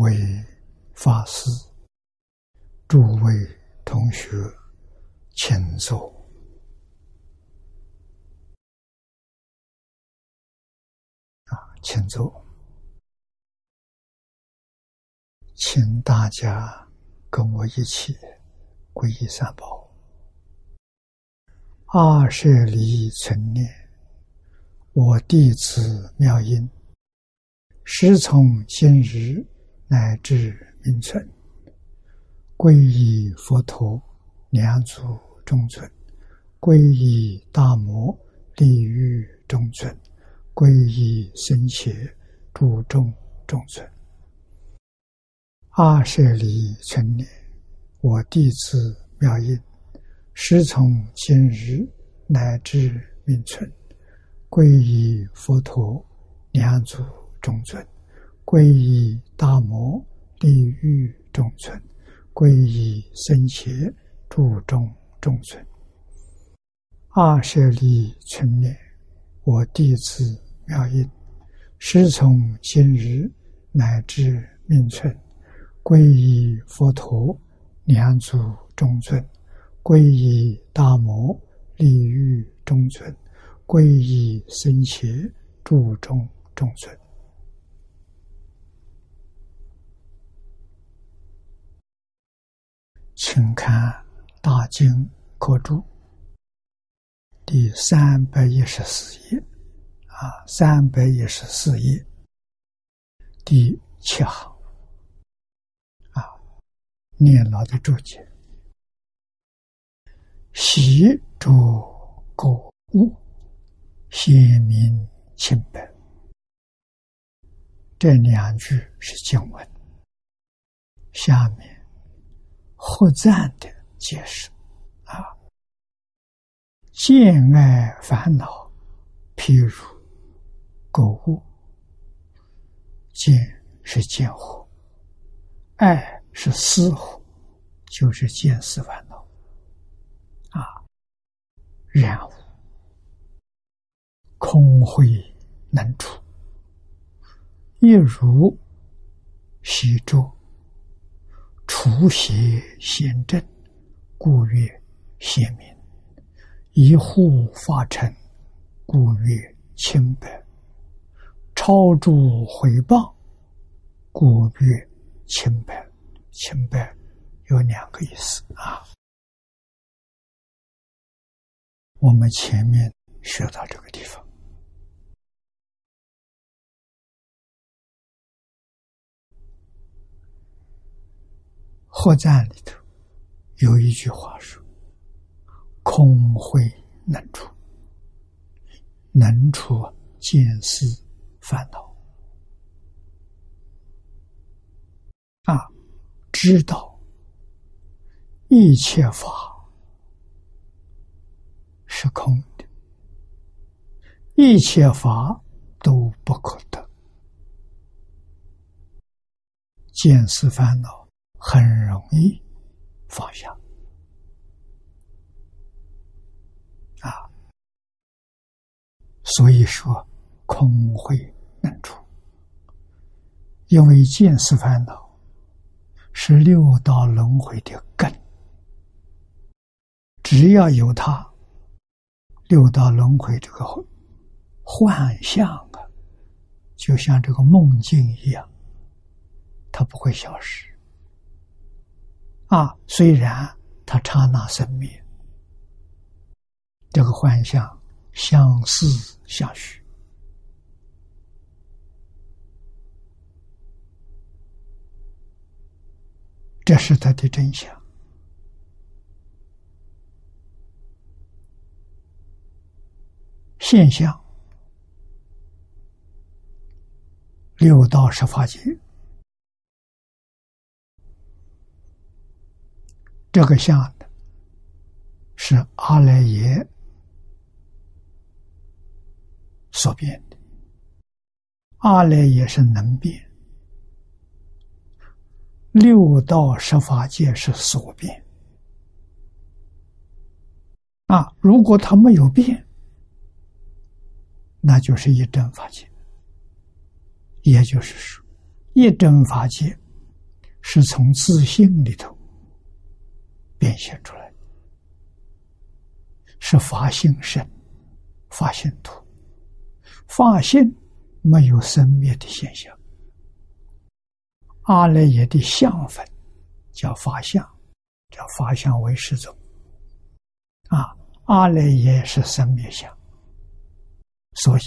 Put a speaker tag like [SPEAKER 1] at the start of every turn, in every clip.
[SPEAKER 1] 为法师、诸位同学，请坐。啊，请坐，请大家跟我一起皈依三宝。二舍离存念，我弟子妙音，师从今日。乃至名存，皈依佛陀，两祖中尊；皈依大摩，利欲中尊；皈依僧伽，注众中尊。阿舍离存念，我弟子妙音，师从今日乃至名存，皈依佛陀，两祖中尊。皈依大摩利欲中尊，皈依僧伽注中中尊。二舍利存念，我弟子妙音，师从今日乃至命存，皈依佛陀两祖众尊，皈依大摩利欲中尊，皈依僧伽注中中尊。请看《大经科注》第三百一十四页，啊，三百一十四页第七行，啊，念老的注解：习着各物，显明清白。这两句是经文，下面。合赞的解释啊，见爱烦恼，譬如购物，见是见惑，爱是思惑，就是见思烦恼啊。然无空慧能出，一如习咒。除邪显正，故曰显明；一护法尘，故曰清白；超诸回谤，故曰清白。清白有两个意思啊。我们前面学到这个地方。货赞里头有一句话说：“空慧能出，能出见思烦恼啊，知道一切法是空的，一切法都不可得，见思烦恼。”很容易放下啊，所以说空慧能出，因为见思烦恼是六道轮回的根，只要有它，六道轮回这个幻象啊，就像这个梦境一样，它不会消失。啊，虽然它刹那生灭，这个幻象相似相许，这是它的真相。现象，六道十法界。这个相是阿赖耶所变的，阿赖耶是能变，六道十法界是所变。啊，如果它没有变，那就是一真法界。也就是说，一真法界是从自信里头变现出来，是法性身，法性土，法性没有生灭的现象。阿赖耶的相分叫法相，叫法相为始终。啊，阿赖耶是生灭相，所以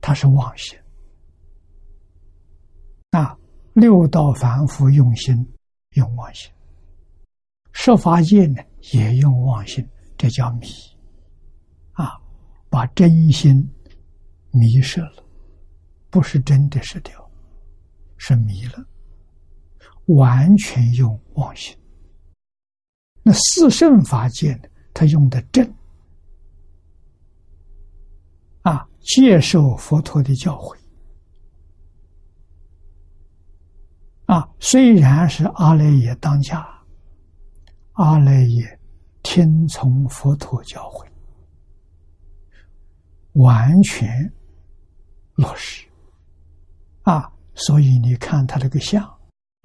[SPEAKER 1] 它是妄心。那，六道凡夫用心用妄心，设法界呢也用妄心，这叫迷。啊，把真心迷失了，不是真的失掉。是迷了，完全用妄心。那四圣法界呢？他用的正啊，接受佛陀的教诲啊。虽然是阿赖耶当家，阿赖耶听从佛陀教诲，完全落实啊。所以你看他这个像，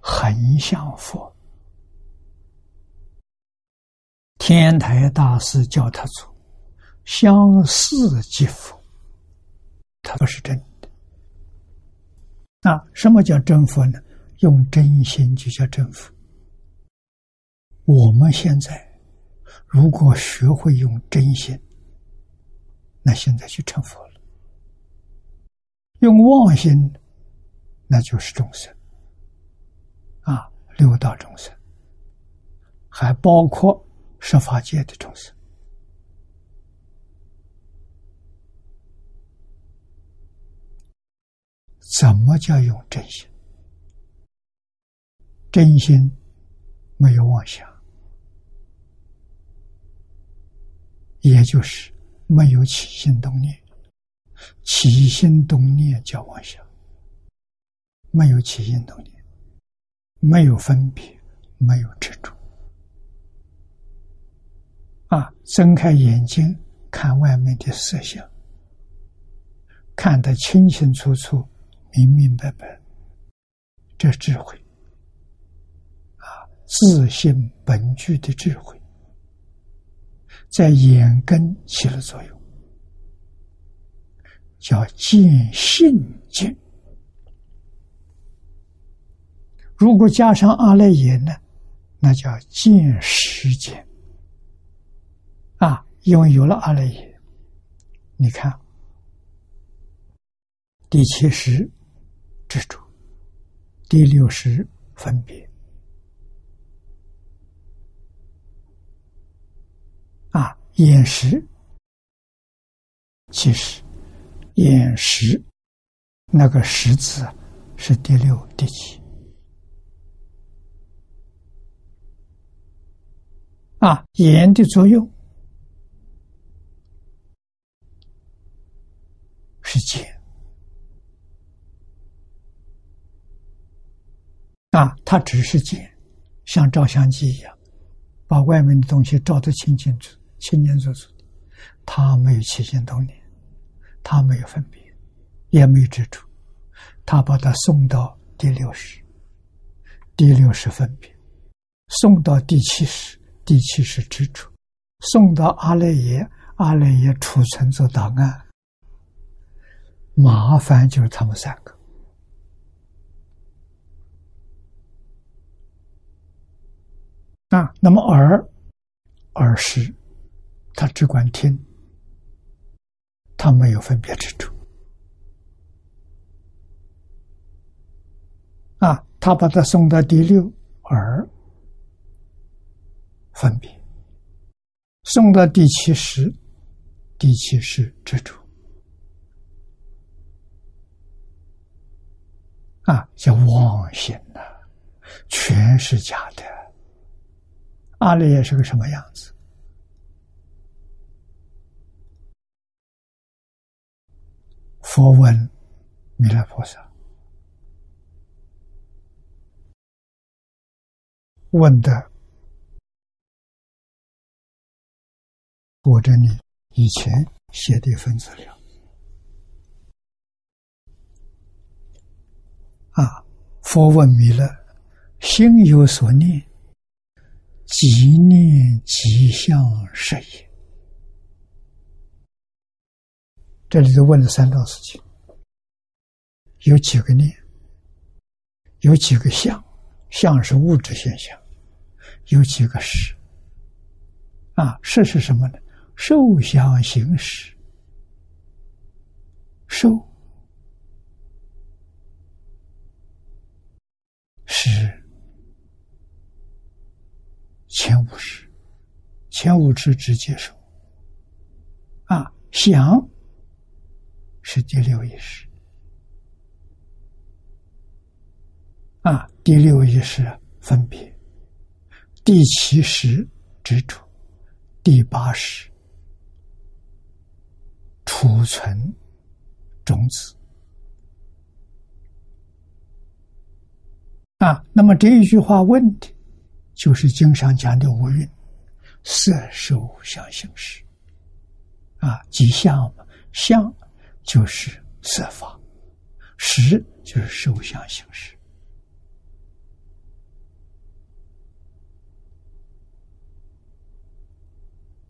[SPEAKER 1] 很像佛。天台大师叫他做相似即佛，他不是真的。那什么叫真佛呢？用真心就叫真佛。我们现在如果学会用真心，那现在就成佛了。用妄心。那就是众生啊，六道众生，还包括十法界的众生。怎么叫用真心？真心没有妄想，也就是没有起心动念。起心动念叫妄想。没有起心动念，没有分别，没有执着。啊，睁开眼睛看外面的色相，看得清清楚楚、明明白白，这智慧啊，自信本具的智慧，在眼根起了作用，叫见性见。如果加上阿赖耶呢，那叫见时见啊！因为有了阿赖耶，你看第七识执着，第六识分别啊，眼识。其实眼识那个识字是第六、第七。啊，眼的作用是见。啊，它只是见，像照相机一样，把外面的东西照得清清楚楚、清清楚楚的。它没有起心动念，他没有分别，也没有执着，他把他送到第六识，第六识分别，送到第七识。第七是支柱，送到阿赖耶，阿赖耶储存做档案。麻烦就是他们三个啊。那么耳，耳识，他只管听，他没有分别之处啊。他把他送到第六耳。分别送到第七识，第七识执着啊，叫妄心呐，全是假的。阿赖耶是个什么样子？佛问弥勒菩萨，问的。我这里以前写的一份资料啊，佛问弥勒：“心有所念，即念即相是也。”这里头问了三桩事情：有几个念？有几个相？相是物质现象。有几个识？啊，识是什么呢？受想行识。受是前五识，前五识直接受。啊，想是第六意识。啊，第六意识分别。第七识执着，第八识储存种子啊。那么这一句话问的，就是经上讲的五蕴：色、受、想、行、识啊。即相嘛，相就是色法，识就是受、想、行、识。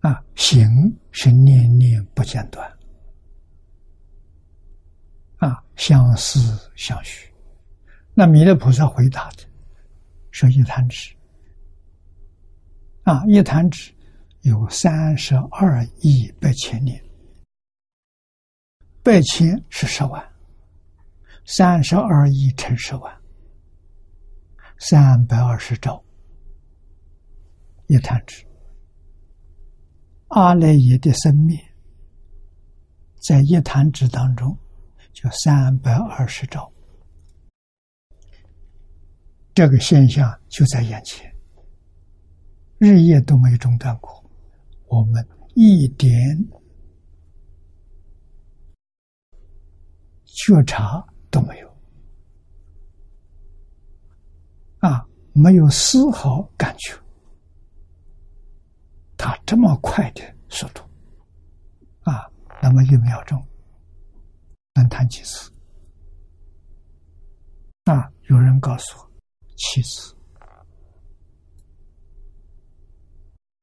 [SPEAKER 1] 啊，行是念念不间断，啊，相思相许。那弥勒菩萨回答的说：“一弹指，啊，一弹指有三十二亿八千年，八千是十万，三十二亿乘十万，三百二十兆，一弹指。”阿赖耶的生命，在一弹指当中，就三百二十兆，这个现象就在眼前，日夜都没中断过，我们一点觉察都没有，啊，没有丝毫感觉。他这么快的速度，啊，那么一秒钟能弹几次？啊，有人告诉我七次，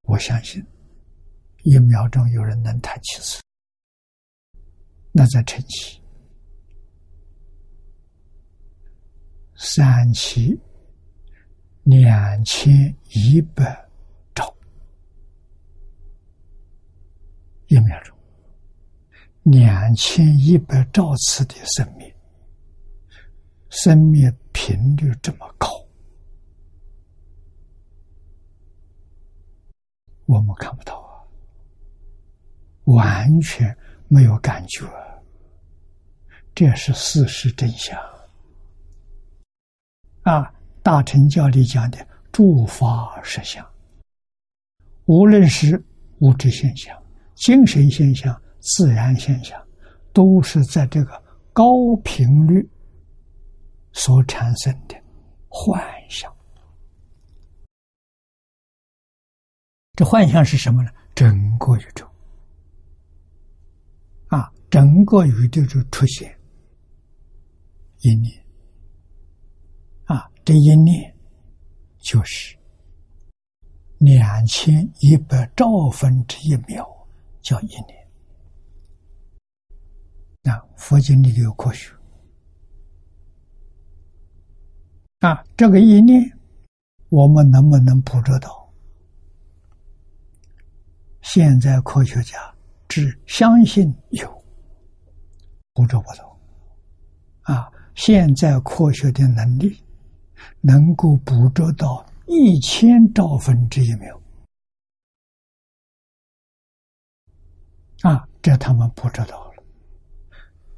[SPEAKER 1] 我相信一秒钟有人能弹七次，那在晨起、三七、两千一百兆。一秒钟，两千一百兆次的生命，生命频率这么高，我们看不到啊，完全没有感觉，这是事实真相。啊！大乘教里讲的诸法实相，无论是物质现象。精神现象、自然现象，都是在这个高频率所产生的幻象。这幻象是什么呢？整个宇宙啊，整个宇宙就出现一念，这一念就是两千一百兆分之一秒。叫一年，那佛经里有科学啊，这个一念，我们能不能捕捉到？现在科学家只相信有，捕捉不到。啊，现在科学的能力能够捕捉到一千兆分之一秒。啊，这他们不知道了。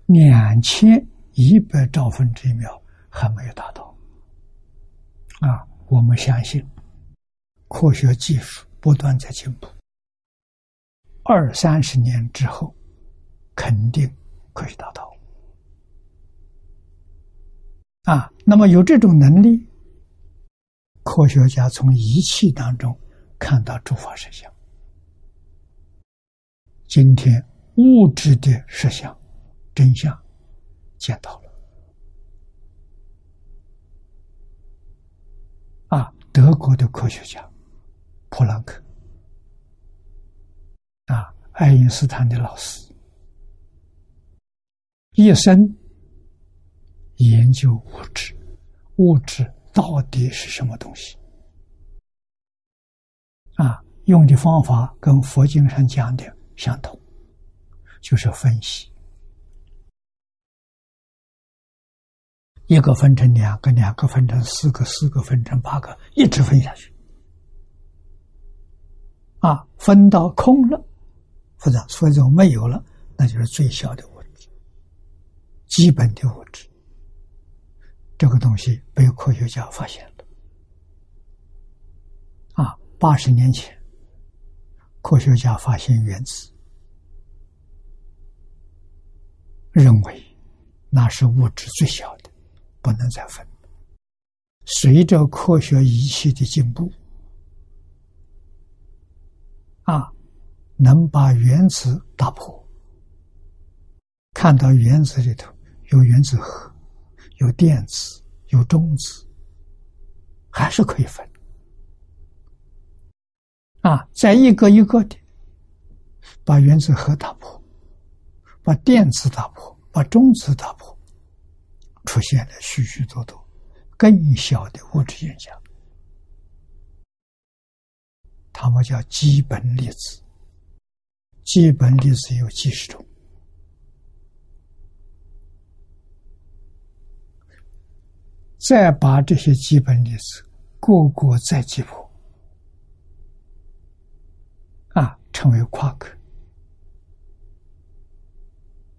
[SPEAKER 1] 两千一百兆分之一秒还没有达到。啊，我们相信，科学技术不断在进步，二三十年之后，肯定可以达到。啊，那么有这种能力，科学家从仪器当中看到诸法实相。今天物质的实相真相见到了。啊德国的科学家普朗克，啊，爱因斯坦的老师，一生研究物质，物质到底是什么东西？啊，用的方法跟佛经上讲的相同，就是分析。一个分成两个，两个分成四个，四个分成八个，一直分下去。啊，分到空了，或者所以就没有了，那就是最小的物质，基本的物质。这个东西被科学家发现了。啊，八十年前，科学家发现原子，认为那是物质最小的。不能再分。随着科学仪器的进步，啊，能把原子打破，看到原子里头有原子核、有电子、有中子，还是可以分。啊，再一个一个的把原子核打破，把电子打破，把中子打破。出现了许许多多更小的物质现象，他们叫基本粒子。基本粒子有几十种，再把这些基本粒子个个再击破，啊，称为夸克，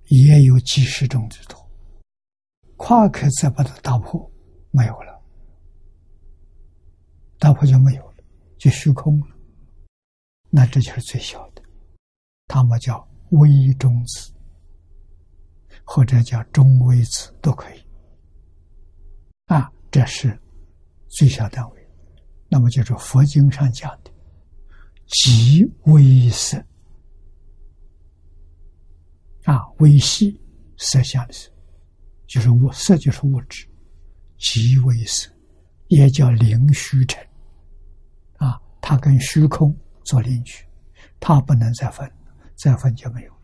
[SPEAKER 1] 也有几十种之多。夸克再把它打破，没有了，打破就没有了，就虚空了。那这就是最小的，他们叫微中子，或者叫中微子都可以。啊，这是最小单位。那么就是佛经上讲的极微色，啊，微细色相的色。就是物色，就是物质，即微色，也叫灵虚尘。啊，它跟虚空做邻居，它不能再分，再分就没有了。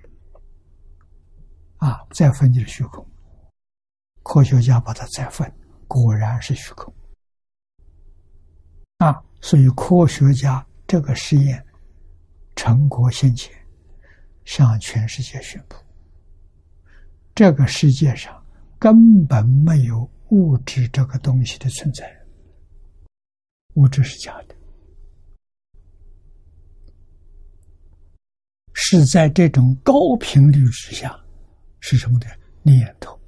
[SPEAKER 1] 啊，再分就是虚空。科学家把它再分，果然是虚空。啊，所以科学家这个实验成果先前，向全世界宣布，这个世界上。根本没有物质这个东西的存在，物质是假的，是在这种高频率之下，是什么的念头？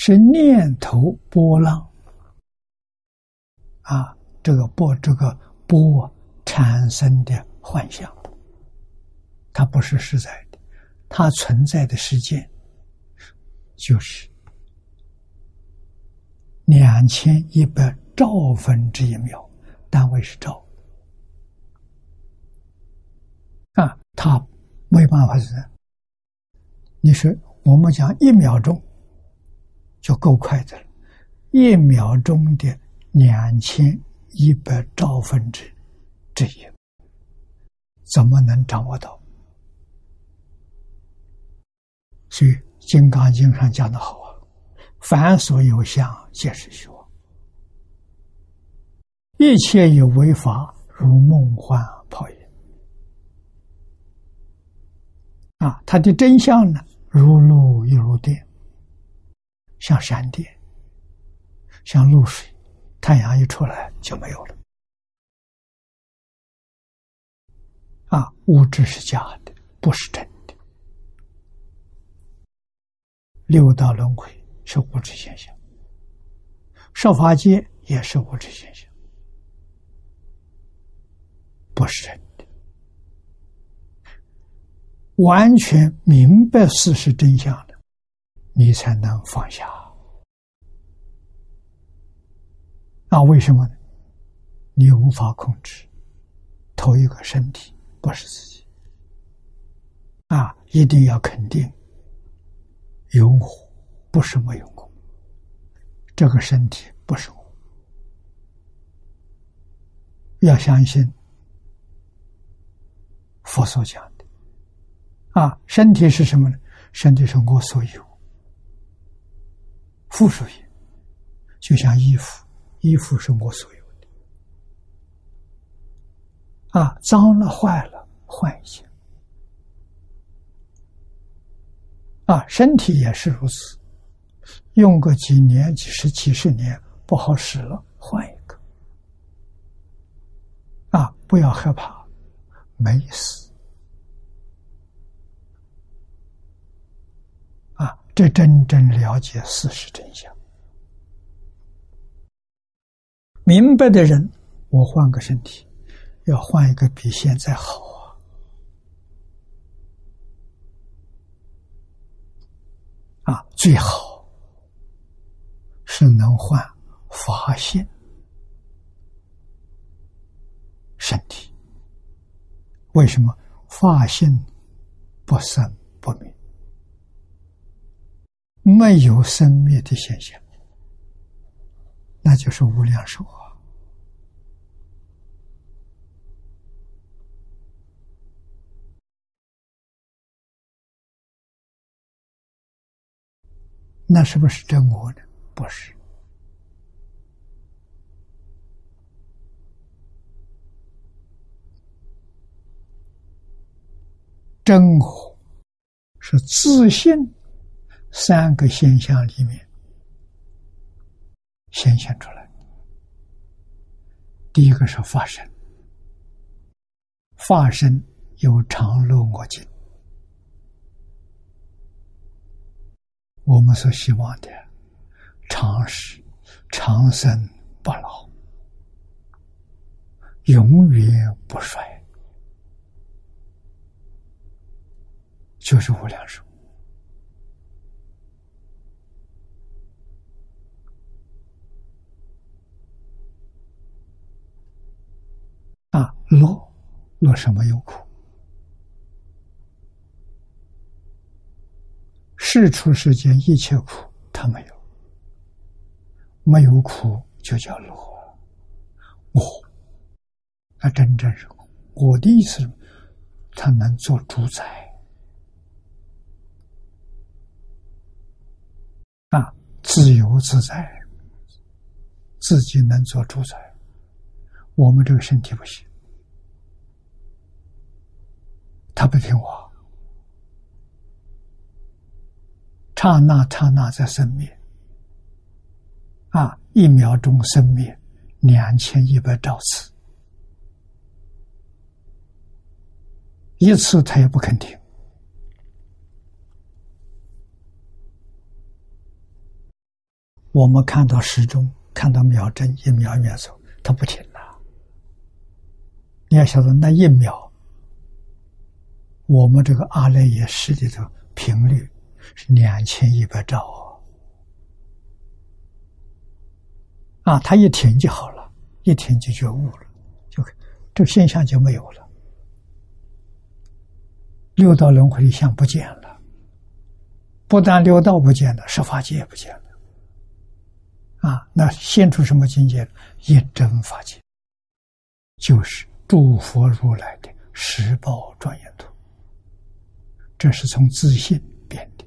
[SPEAKER 1] 是念头波浪啊，这个波，这个波产生的幻象，它不是实在的，它存在的时间。就是两千一百兆分之一秒，单位是兆啊，它没办法是。你说我们讲一秒钟就够快的了，一秒钟的两千一百兆分之之一，怎么能掌握到？所以。《金刚经》上讲的好啊，“凡所有相，皆是虚妄；一切有为法，如梦幻泡影。”啊，它的真相呢，如露又如电，像闪电，像露水，太阳一出来就没有了。啊，物质是假的，不是真的。六道轮回是物质现象，设法界也是物质现象，不是真的。完全明白事实真相的，你才能放下。那为什么呢？你无法控制，头一个身体不是自己，啊，一定要肯定。有我，不是没有我。这个身体不是我，要相信佛所讲的啊，身体是什么呢？身体是我所有，附属品，就像衣服，衣服是我所有的啊，脏了坏了换一件啊，身体也是如此，用个几年、几十、几十年不好使了，换一个。啊，不要害怕，没死。啊，这真正了解事实真相，明白的人，我换个身体，要换一个比现在好啊！啊，最好是能换发现。身体为什么发性不生不灭？没有生灭的现象，那就是无量寿啊！那是不是真我呢？不是。真我是自信三个现象里面显现出来。第一个是法身，法身有常乐我净，我们所希望的常识、长生不老、永远不衰。就是无量寿啊！乐乐什么有苦？世出世间一切苦，他没有，没有苦就叫乐。我，那真正是我的意思，他能做主宰。啊，自由自在，自己能做主宰。我们这个身体不行，他不听话，刹那刹那在生灭。啊，一秒钟生灭两千一百兆次，一次他也不肯停。我们看到时钟，看到秒针，一秒一秒走，它不停了。你要晓得，那一秒，我们这个阿赖耶识里头频率是两千一百兆啊！它一停就好了，一停就觉悟了，就这现象就没有了，六道轮回的相不见了，不但六道不见了，十法界也不见了。啊，那现出什么境界？一真法界，就是诸佛如来的十宝庄严图。这是从自信变的，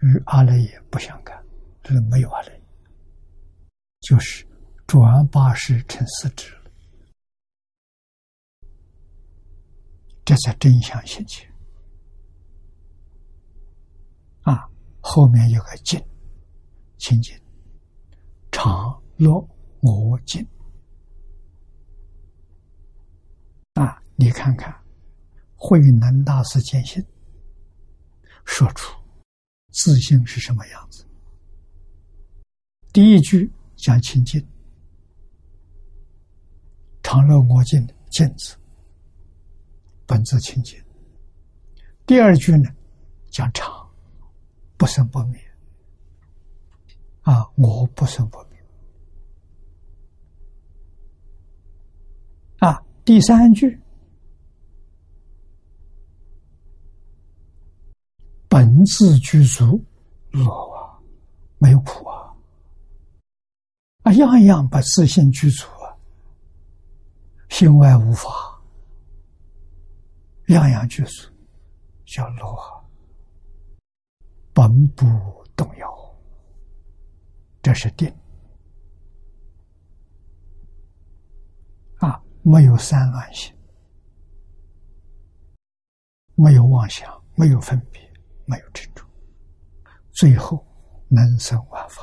[SPEAKER 1] 与阿赖耶不相干，这是没有阿赖耶，就是转八十成四智了。这才真相现前。啊，后面有个静，清净。常乐我净啊！你看看，慧能大师见性，说出自信是什么样子。第一句讲清净，常乐我净净字，本自清净。第二句呢，讲常不生不灭。啊！我不生不灭。啊，第三句，自具足乐啊，没有苦啊，啊，样样把自信具足啊。心外无法，样样具足，叫罗本不动摇，这是定。啊，没有三乱心，没有妄想，没有分别，没有执着，最后能生万法。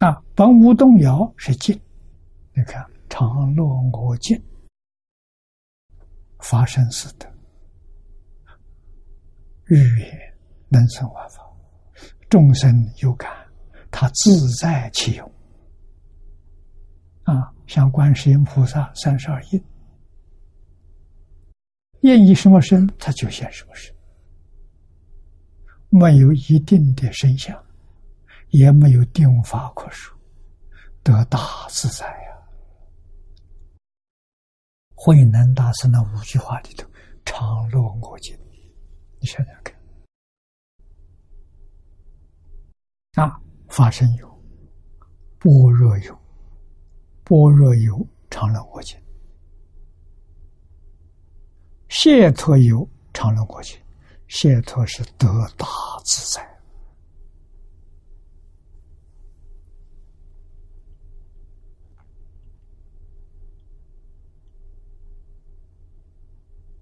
[SPEAKER 1] 啊，本无动摇是静。你看，常乐我净，发生似的，欲言能生万法，众生有感，他自在其用。啊，像观世音菩萨三十二应，愿意什么身，他就现什么身，没有一定的身相。也没有定法可说，得大自在呀！慧能大师那五句话里头，常乐我净，你想想看，啊，法身有，般若有，般若有常乐我净，解脱有常乐我净，解脱是得大自在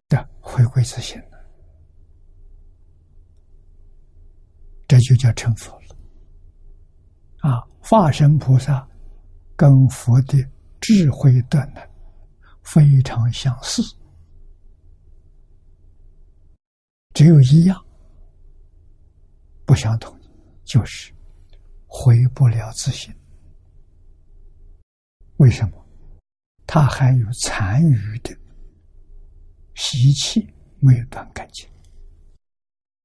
[SPEAKER 1] 的。回归自信，这就叫成佛了。啊，化身菩萨跟佛的智慧的呢非常相似，只有一样不相同，就是回不了自信。为什么？他还有残余的。习气没有断干净，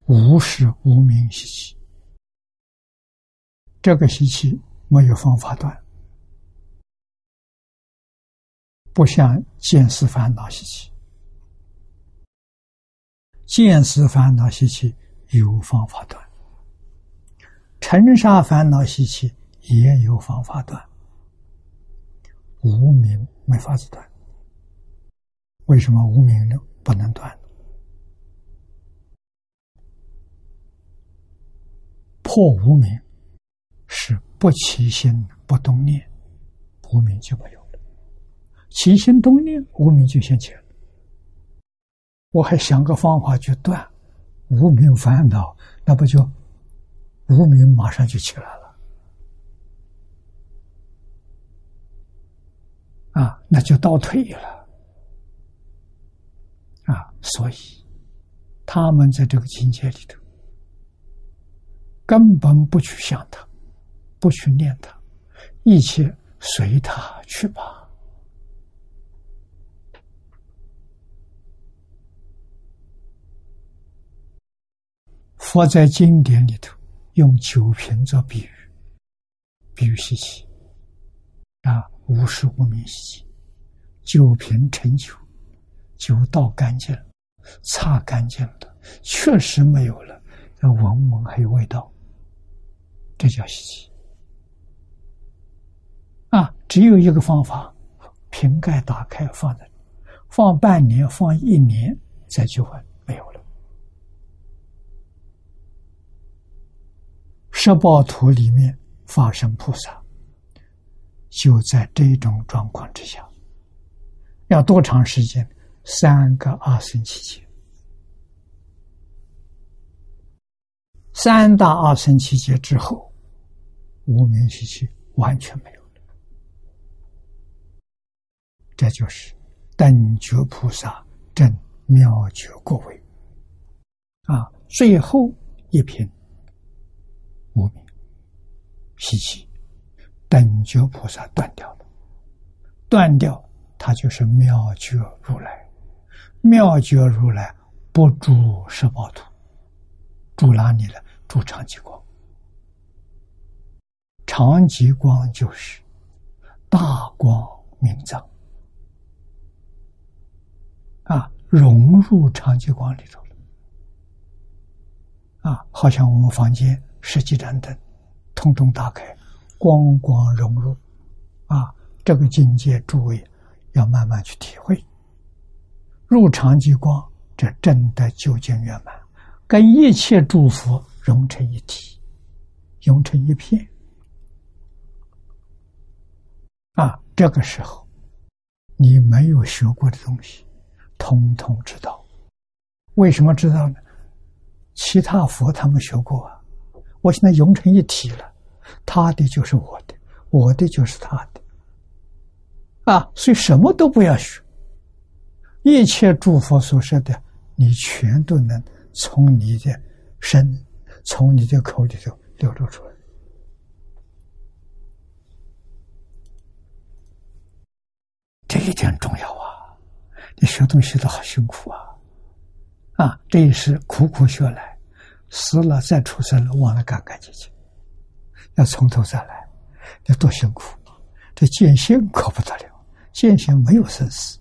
[SPEAKER 1] 无是无名习气。这个习气没有方法断，不像见思烦恼习气，见思烦恼习气有方法断，尘沙烦恼习气也有方法断，无名没法子断。为什么无名呢？不能断？破无名是不起心不动念，无名就没有；起心动念，无名就先起了。我还想个方法去断无名烦恼，那不就无名马上就起来了？啊，那就倒退了。啊，所以他们在这个境界里头，根本不去想他，不去念他，一切随他去吧。佛在经典里头用酒瓶做比喻，比喻习气啊，无时无明习气，酒瓶盛酒。酒倒干净了，擦干净了，确实没有了。要闻闻还有味道，这叫稀奇。啊，只有一个方法，瓶盖打开放在，放半年，放一年再去换，没有了。十报图里面发生菩萨，就在这种状况之下，要多长时间？三个二生期间，三大二生期间之后，无名习气完全没有了。这就是等觉菩萨正妙觉过位啊，最后一品无名习气，等觉菩萨断掉了，断掉，它就是妙觉如来。妙觉如来不住十宝土，住哪里呢？住长极光。长极光就是大光明藏啊，融入长极光里头了啊，好像我们房间十几盏灯，通通打开，光光融入，啊，这个境界，诸位要慢慢去体会。入常即光，这真的究竟圆满，跟一切诸佛融成一体，融成一片。啊，这个时候，你没有学过的东西，通通知道。为什么知道呢？其他佛他们学过啊。我现在融成一体了，他的就是我的，我的就是他的。啊，所以什么都不要学，一切诸佛所说的，你全都能从你的身、从你的口里头流露出来。这一点重要啊！你学东西都好辛苦啊！啊，这也是苦苦学来，死了再出生了，忘了干干净净，要从头再来，要多辛苦！这见性可不得了，见性没有生死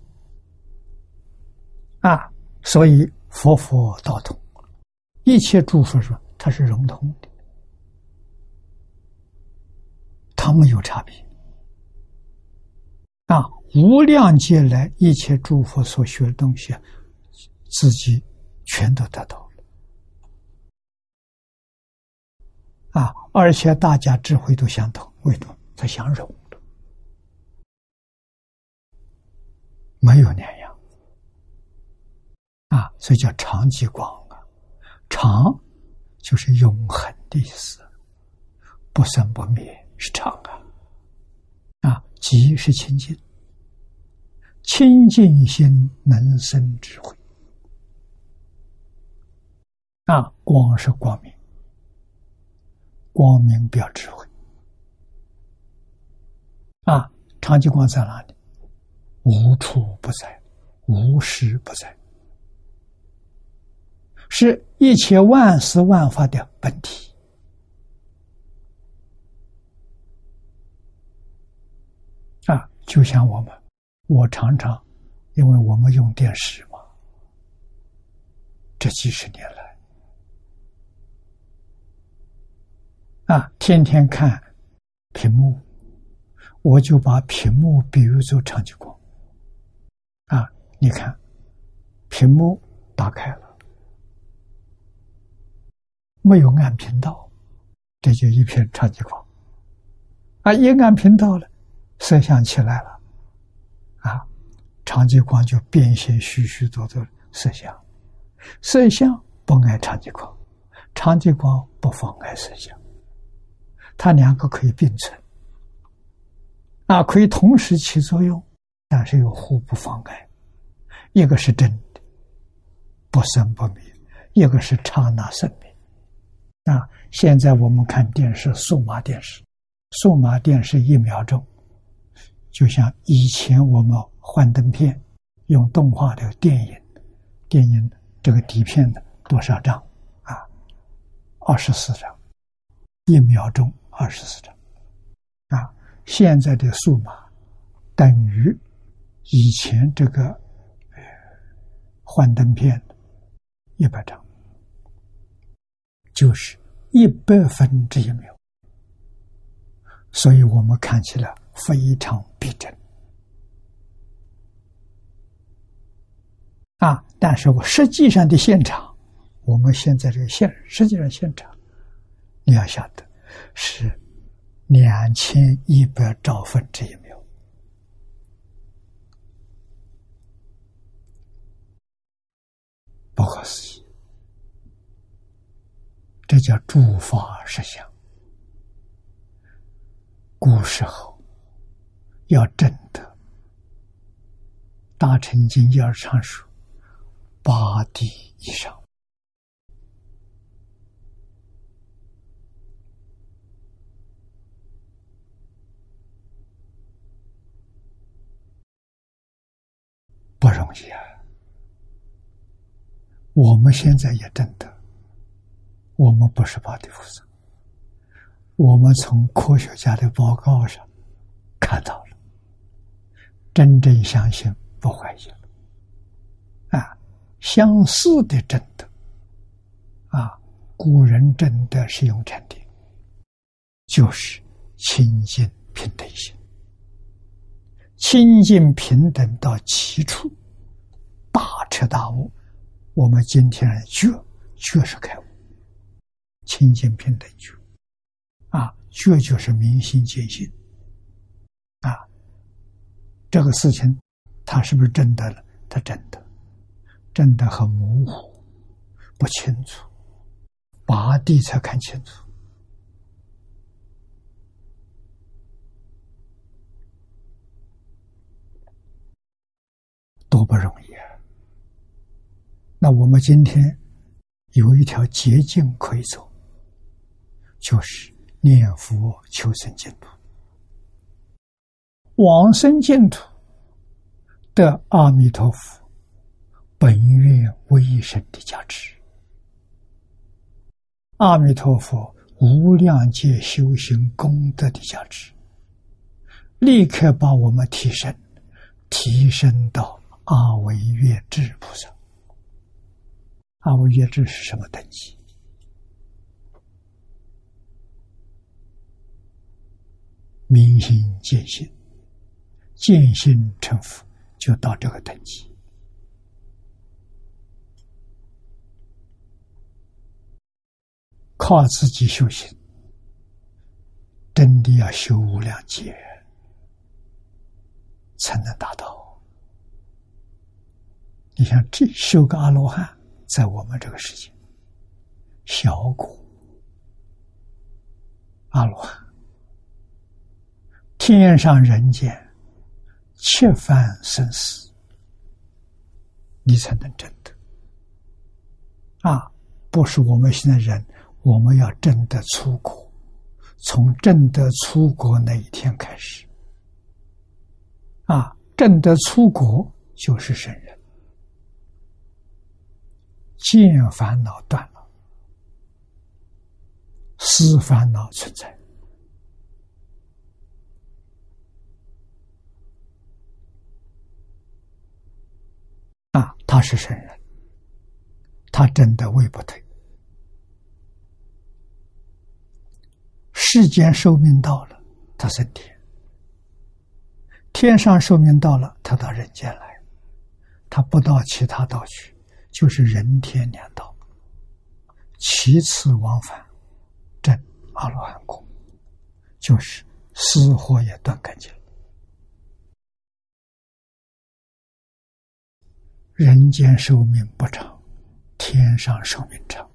[SPEAKER 1] 啊！所以佛佛道同，一切诸佛说它是融通的，它没有差别啊！无量劫来，一切诸佛所学的东西，自己全都得到了啊！而且大家智慧都相同，为什么？他相融没有两样啊！所以叫长极光啊，长就是永恒的意思，不生不灭是长啊，啊，极是清净。清净心能生智慧，啊，光是光明，光明表智慧，啊，长吉光在哪里？无处不在，无时不在，是一切万事万法的本体，啊，就像我们。我常常，因为我们用电视嘛，这几十年来，啊，天天看屏幕，我就把屏幕比喻作长激光。啊，你看，屏幕打开了，没有按频道，这就一片长激光。啊，一按频道了，摄像起来了。啊，长激光就变现许许多多色相，色相不爱长激光，长激光不妨碍色相，它两个可以并存，啊，可以同时起作用，但是又互不妨碍，一个是真的，不生不灭，一个是刹那生灭，啊，现在我们看电视，数码电视，数码电视一秒钟。就像以前我们幻灯片用动画的电影，电影这个底片的多少张啊？二十四张，一秒钟二十四张啊！现在的数码等于以前这个幻灯片一百张，就是一百分之一秒，所以我们看起来。非常逼真啊！但是我实际上的现场，我们现在这个现实际上现场，你要晓得是两千一百兆分之一秒，不可思议！这叫诸法实相。古时候。要证得大乘经一二常说八地以上，不容易啊！我们现在也证得，我们不是八地菩萨，我们从科学家的报告上看到了。真正相信不怀疑了，啊，相似的真的，啊，古人真的是用禅定，就是清净平等心，清净平等到极处，大彻大悟。我们今天觉觉是开悟，清净平等觉，啊，觉就是明心见性，啊，这个事情，他是不是真的了？他真的，真的很模糊，不清楚，拔地才看清楚，多不容易啊！那我们今天有一条捷径可以走，就是念佛求生净土，往生净土。的阿弥陀佛本愿威神的加持，阿弥陀佛无量界修行功德的加持，立刻把我们提升，提升到阿惟越智菩萨。阿惟越智是什么等级？明心见性，见性成佛。就到这个等级，靠自己修行，真的要修无量劫，才能达到。你像这修个阿罗汉，在我们这个世界，小果阿罗汉，天上人间。切凡生死，你才能证得。啊，不是我们现在人，我们要证得出国，从证得出国那一天开始，啊，证得出国就是圣人，见烦恼断了，思烦恼存在。啊，他是圣人，他真的位不退。世间寿命到了，他升天；天上寿命到了，他到人间来。他不到其他道去，就是人天两道，其次往返，证阿罗汉果，就是死活也断干净了。人间寿命不长，天上寿命长。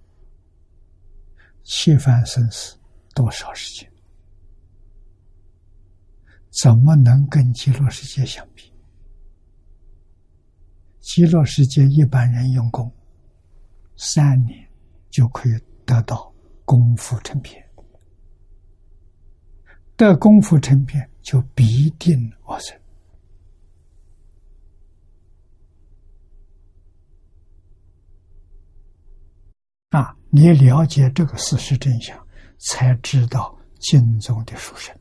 [SPEAKER 1] 七番生死多少时间？怎么能跟极乐世界相比？极乐世界一般人用功三年就可以得到功夫成片，得功夫成片就必定往生。啊！你了解这个事实真相，才知道经中的书生，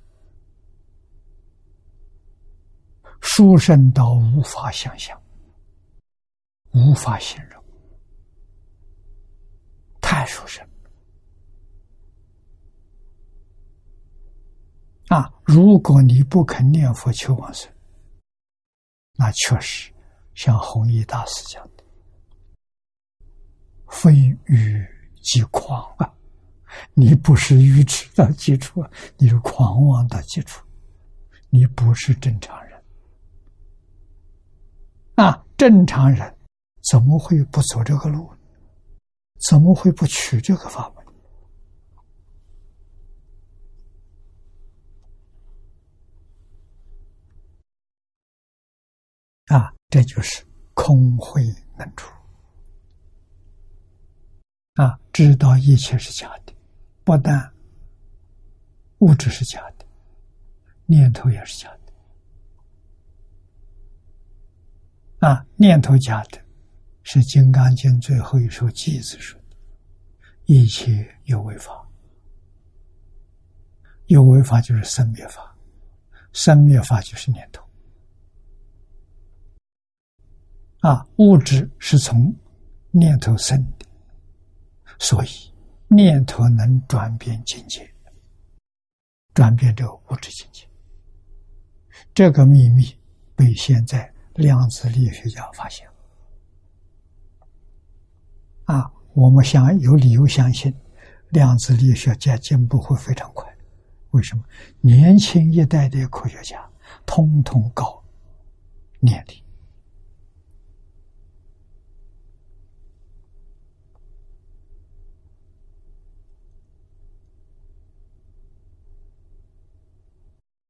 [SPEAKER 1] 书生到无法想象，无法形容，太殊胜啊！如果你不肯念佛求往生，那确实像弘一大师讲的。非愚即狂啊！你不是愚痴的基础，你是狂妄的基础，你不是正常人啊！正常人怎么会不走这个路？怎么会不取这个法门？啊，这就是空慧能出。啊，知道一切是假的，不但物质是假的，念头也是假的。啊，念头假的，是《金刚经》最后一首偈子说的：“一切有为法，有为法就是生灭法，生灭法就是念头。啊，物质是从念头生的。”所以，念头能转变境界，转变这个物质境界。这个秘密被现在量子力学家发现了。啊，我们想有理由相信，量子力学家进步会非常快。为什么？年轻一代的科学家通通搞念力。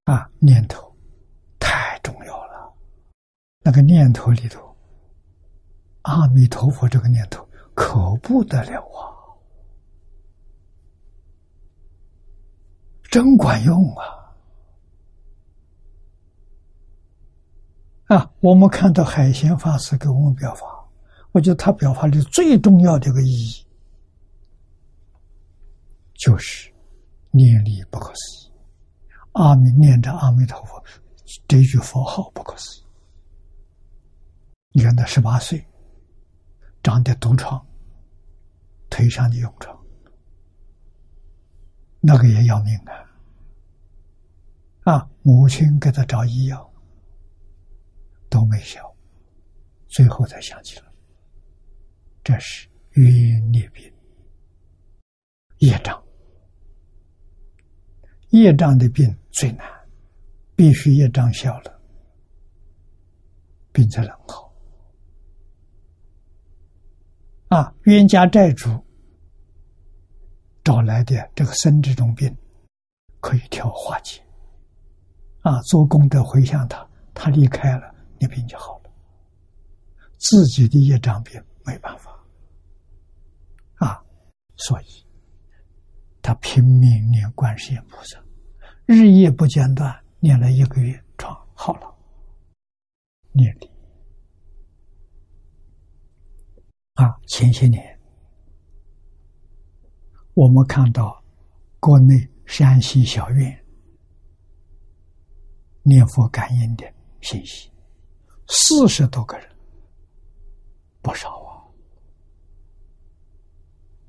[SPEAKER 1] 啊，念头太重要了。那个念头里头，阿弥陀佛这个念头可不得了啊，真管用啊！啊，我们看到海贤法师给我们表法，我觉得他表法里最重要的一个意义，就是念力不可思议。阿弥念着阿弥陀佛，这句佛号不可思议。你看，他十八岁，长的毒疮，腿上的臃疮，那个也要命啊！啊，母亲给他找医药都没效，最后才想起来，这是冤孽病，业障。业障的病最难，必须业障消了，病才能好。啊，冤家债主找来的这个生这种病，可以调化解。啊，做功德回向他，他离开了，你病就好了。自己的业障病没办法。啊，所以他拼命念观世音菩萨。日夜不间断，念了一个月，床好了。念力啊，前些年。我们看到国内山西小院念佛感应的信息，四十多个人，不少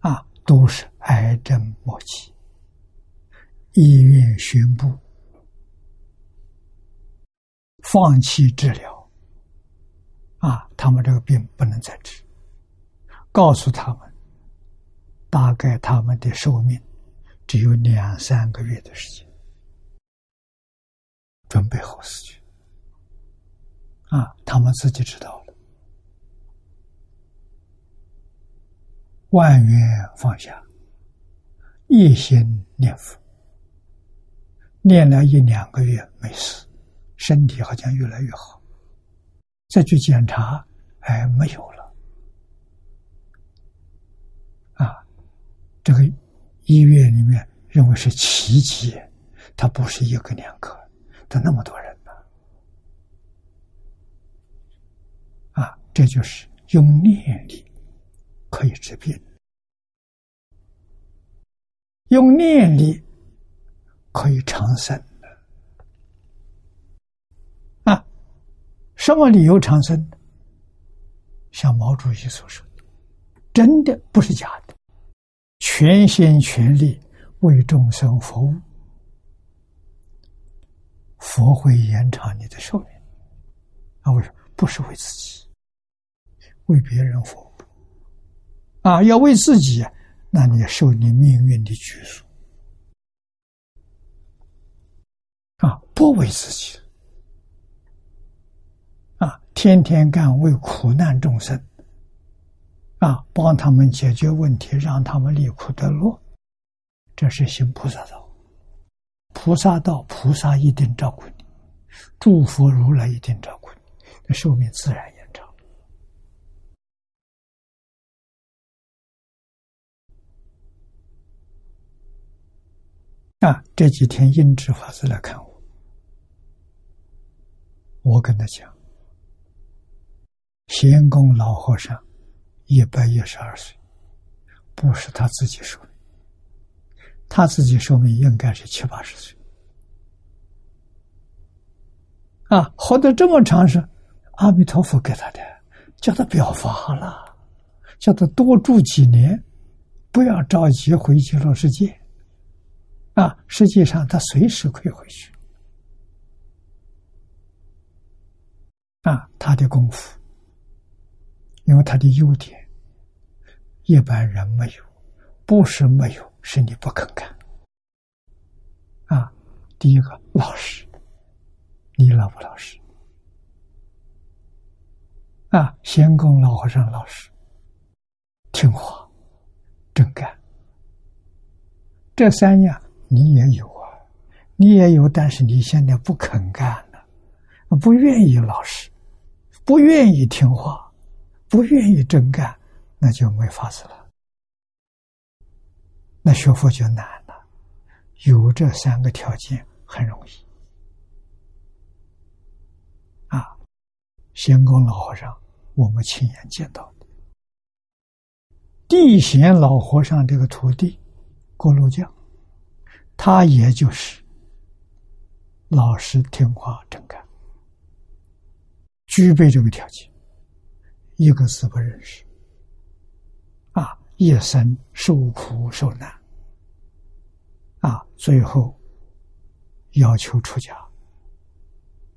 [SPEAKER 1] 啊，啊，都是癌症末期。医院宣布放弃治疗，啊，他们这个病不能再治，告诉他们，大概他们的寿命只有两三个月的时间，准备好死去，啊，他们自己知道了，万缘放下，一心念佛。念了一两个月没事，身体好像越来越好。再去检查，哎，没有了。啊，这个医院里面认为是奇迹，他不是一个两个，他那么多人呢。啊，这就是用念力可以治病，用念力。可以长生啊？什么理由长生？像毛主席所说的，真的不是假的，全心全力为众生服务，佛会延长你的寿命。啊，为什么？不是为自己，为别人服务啊？要为自己，那你受你命运的拘束。啊，不为自己，啊，天天干为苦难众生，啊，帮他们解决问题，让他们离苦得乐，这是行菩萨道。菩萨道，菩萨一定照顾你，诸佛如来一定照顾你，那寿命自然延长。啊，这几天印智法师来看我。我跟他讲，贤公老和尚一百一十二岁，不是他自己说的，他自己寿命应该是七八十岁。啊，活得这么长是阿弥陀佛给他的，叫他表法了，叫他多住几年，不要着急回极乐世界。啊，实际上他随时可以回去。啊，他的功夫，因为他的优点，一般人没有，不是没有，是你不肯干。啊，第一个老实，你老不老实？啊，仙公老和尚老实，听话，真干。这三样你也有啊，你也有，但是你现在不肯干了，不愿意老实。不愿意听话，不愿意真干，那就没法子了。那学佛就难了。有这三个条件很容易。啊，仙公老和尚，我们亲眼见到的；地贤老和尚这个徒弟，锅炉匠，他也就是老实听话真干。具备这个条件，一个字不认识，啊，一生受苦受难，啊，最后要求出家，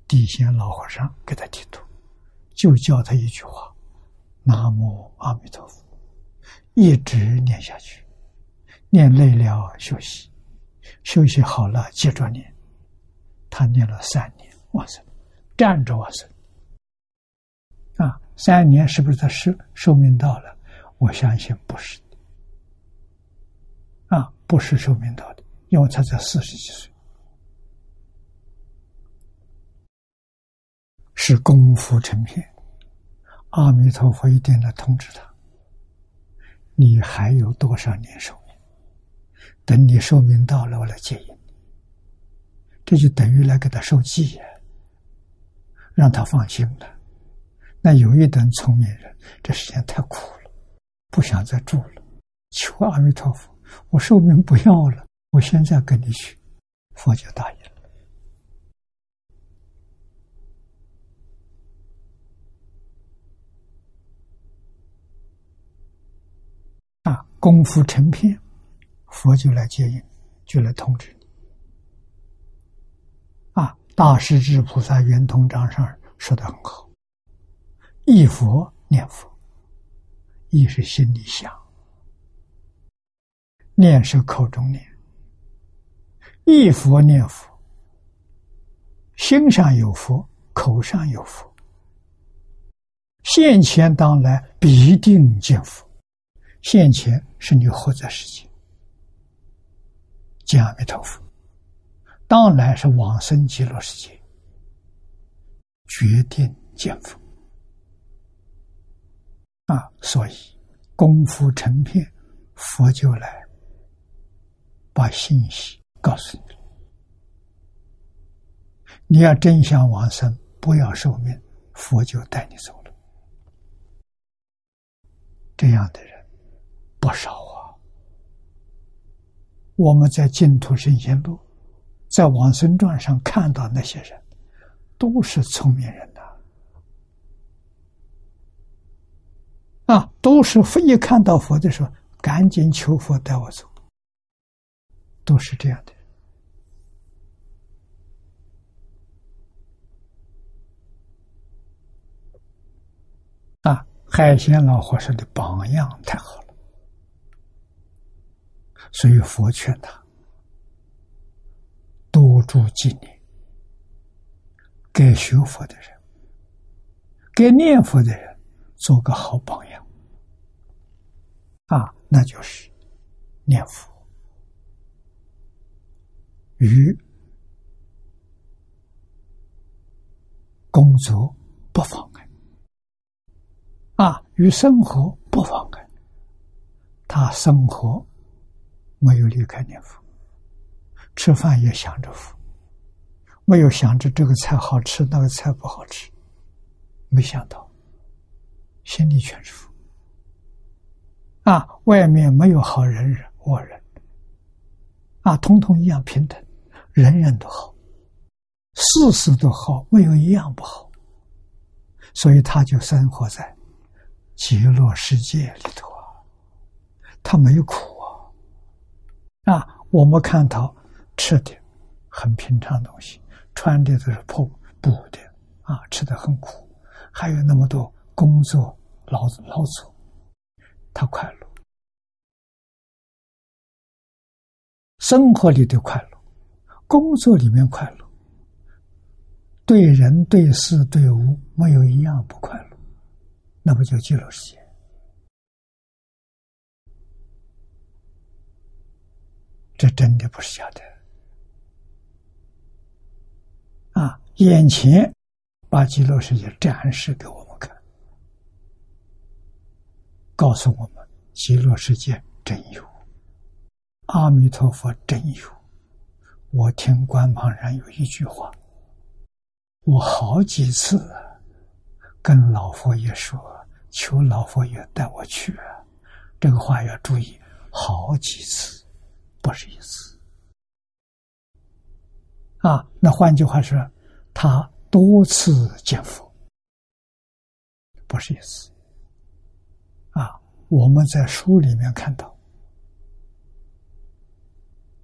[SPEAKER 1] 地仙老和尚给他剃度，就教他一句话：“南无阿弥陀佛”，一直念下去，念累了休息，休息好了接着念，他念了三年，往生，站着往生。三年是不是他寿寿命到了？我相信不是的。啊，不是寿命到的，因为他才四十几岁，是功夫成片。阿弥陀佛一定来通知他：你还有多少年寿命？等你寿命到了，我来接引你。这就等于来给他受记呀，让他放心了。那有一等聪明人，这时间太苦了，不想再住了，求阿弥陀佛，我寿命不要了，我现在跟你去，佛就答应了。啊，功夫成片，佛就来接应，就来通知你。啊，大势至菩萨圆通章上说的很好。忆佛念佛，忆是心里想，念是口中念。忆佛念佛，心上有佛，口上有佛，现前当来必定见佛。现前是你活在世间，见阿弥陀佛；当来是往生极乐世界，决定见佛。啊，所以功夫成片，佛就来把信息告诉你。你要真想往生，不要受命，佛就带你走了。这样的人不少啊。我们在净土圣贤录，在往生传上看到那些人，都是聪明人。啊，都是佛一看到佛的时候，赶紧求佛带我走，都是这样的。啊，海鲜老和尚的榜样太好了，所以佛劝他多住几年，给学佛的人，给念佛的人。做个好榜样。啊，那就是念佛。与工作不妨碍，啊，与生活不妨碍。他生活没有离开念佛，吃饭也想着佛，没有想着这个菜好吃，那个菜不好吃，没想到，心里全是佛。啊，外面没有好人人恶人，啊，通通一样平等，人人都好，事事都好，没有一样不好，所以他就生活在极乐世界里头啊，他没有苦啊！啊，我们看到吃的很平常东西，穿的都是破布的啊，吃的很苦，还有那么多工作老老祖，他快乐，生活里的快乐，工作里面快乐，对人对事对物没有一样不快乐，那不就极乐世界？这真的不是假的啊！眼前把极乐世界展示给我们，告诉我们极乐世界真有，阿弥陀佛真有。我听观旁人有一句话，我好几次跟老佛爷说，求老佛爷带我去。这个话要注意，好几次。不是一次啊！那换句话说，他多次见佛，不是一次！我们在书里面看到，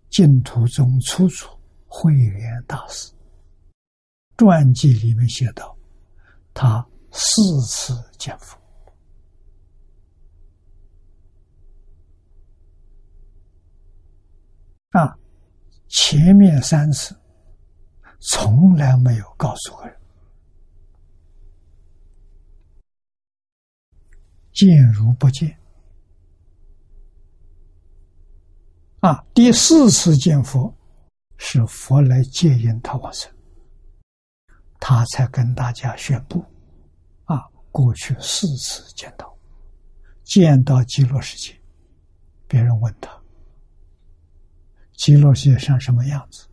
[SPEAKER 1] 净土宗出处慧远大师传记里面写道，他四次见佛。啊，前面三次从来没有告诉过人，见如不见。啊，第四次见佛是佛来接引他往生，他才跟大家宣布：啊，过去四次见到，见到极乐世界，别人问他。极乐世界上什么样子？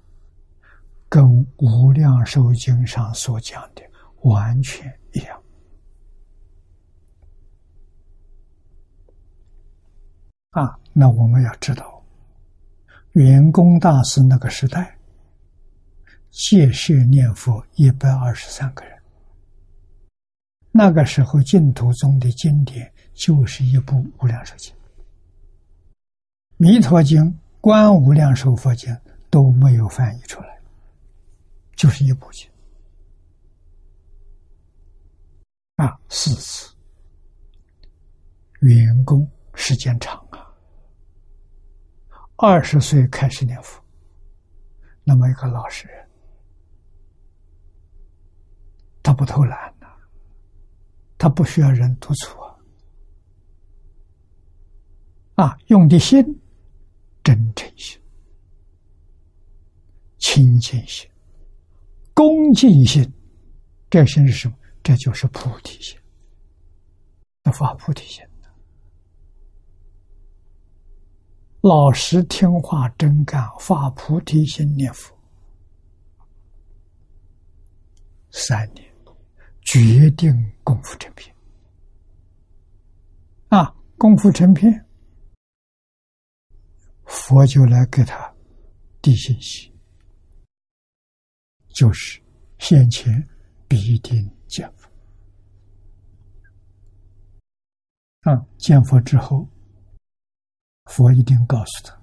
[SPEAKER 1] 跟《无量寿经》上所讲的完全一样。啊，那我们要知道，圆工大师那个时代，戒舍念佛一百二十三个人。那个时候净土宗的经典就是一部《无量寿经》，《弥陀经》。观无量寿佛经都没有翻译出来，就是一部经啊，四次。员工时间长，二十岁开始念佛，那么一个老实人，他不偷懒呐，他不需要人督促啊，啊，用的心。真诚心、清净心、恭敬心，这心是什么？这就是菩提心，要发菩提心的。老实听话、真干，发菩提心念佛，三年决定功夫成片。啊，功夫成片。佛就来给他递信息，就是先前必定见佛。啊，见佛之后，佛一定告诉他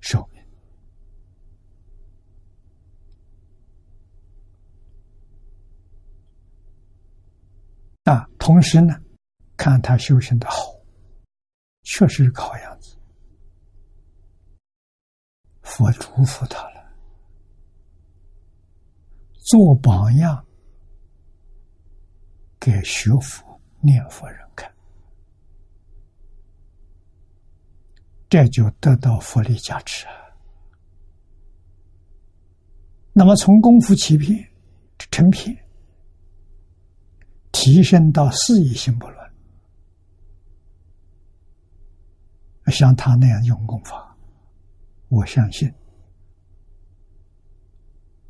[SPEAKER 1] 寿命。啊，同时呢，看他修行的好，确实是好样子。佛嘱咐他了，做榜样给学佛念佛人看，这就得到佛力加持啊。那么从功夫起片成片，提升到四意心不乱，像他那样用功法。我相信，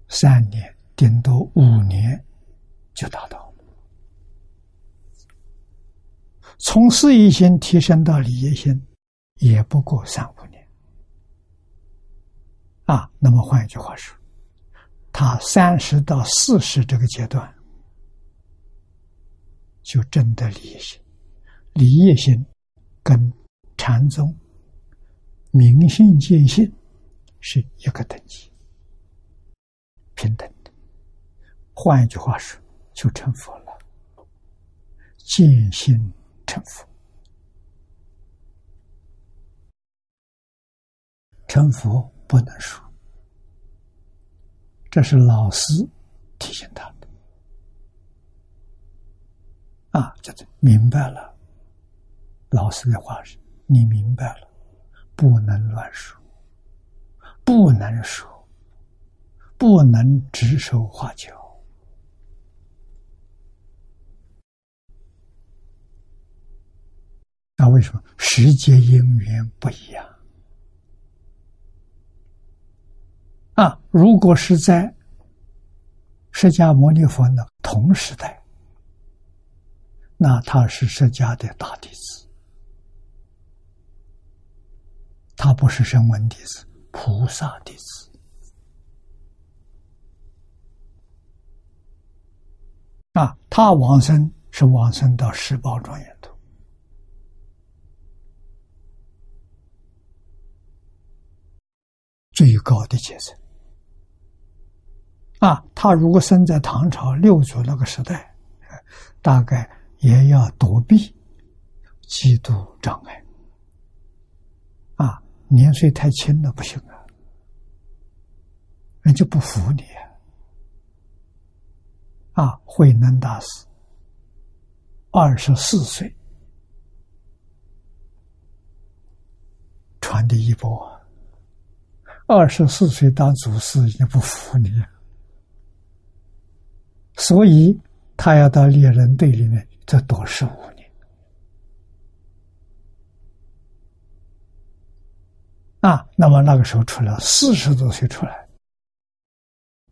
[SPEAKER 1] 三年顶多五年就达到。从事业心提升到理业心，也不过三五年。啊，那么换一句话说，他三十到四十这个阶段，就真的离业心，离业心跟禅宗明心见性是一个等级，平等的。换一句话说，就成佛了，见性成佛。成佛不能说，这是老师提醒他的。啊，就明白了。老师的话是：你明白了，不能乱说，不能说，不能指手画脚。那为什么时间因缘不一样？啊，如果是在释迦牟尼佛的同时代。那他是释迦的大弟子，他不是声闻弟子，菩萨弟子啊。他往生是往生到十宝庄严土，最高的阶层啊。他如果生在唐朝六祖那个时代，大概。也要躲避嫉妒障碍啊！年岁太轻了不行啊，人就不服你啊！啊慧能大师二十四岁传的衣钵，二十四岁当祖师也不服你，所以他要到猎人队里面。再多十五年啊！那么那个时候出来四十多岁出来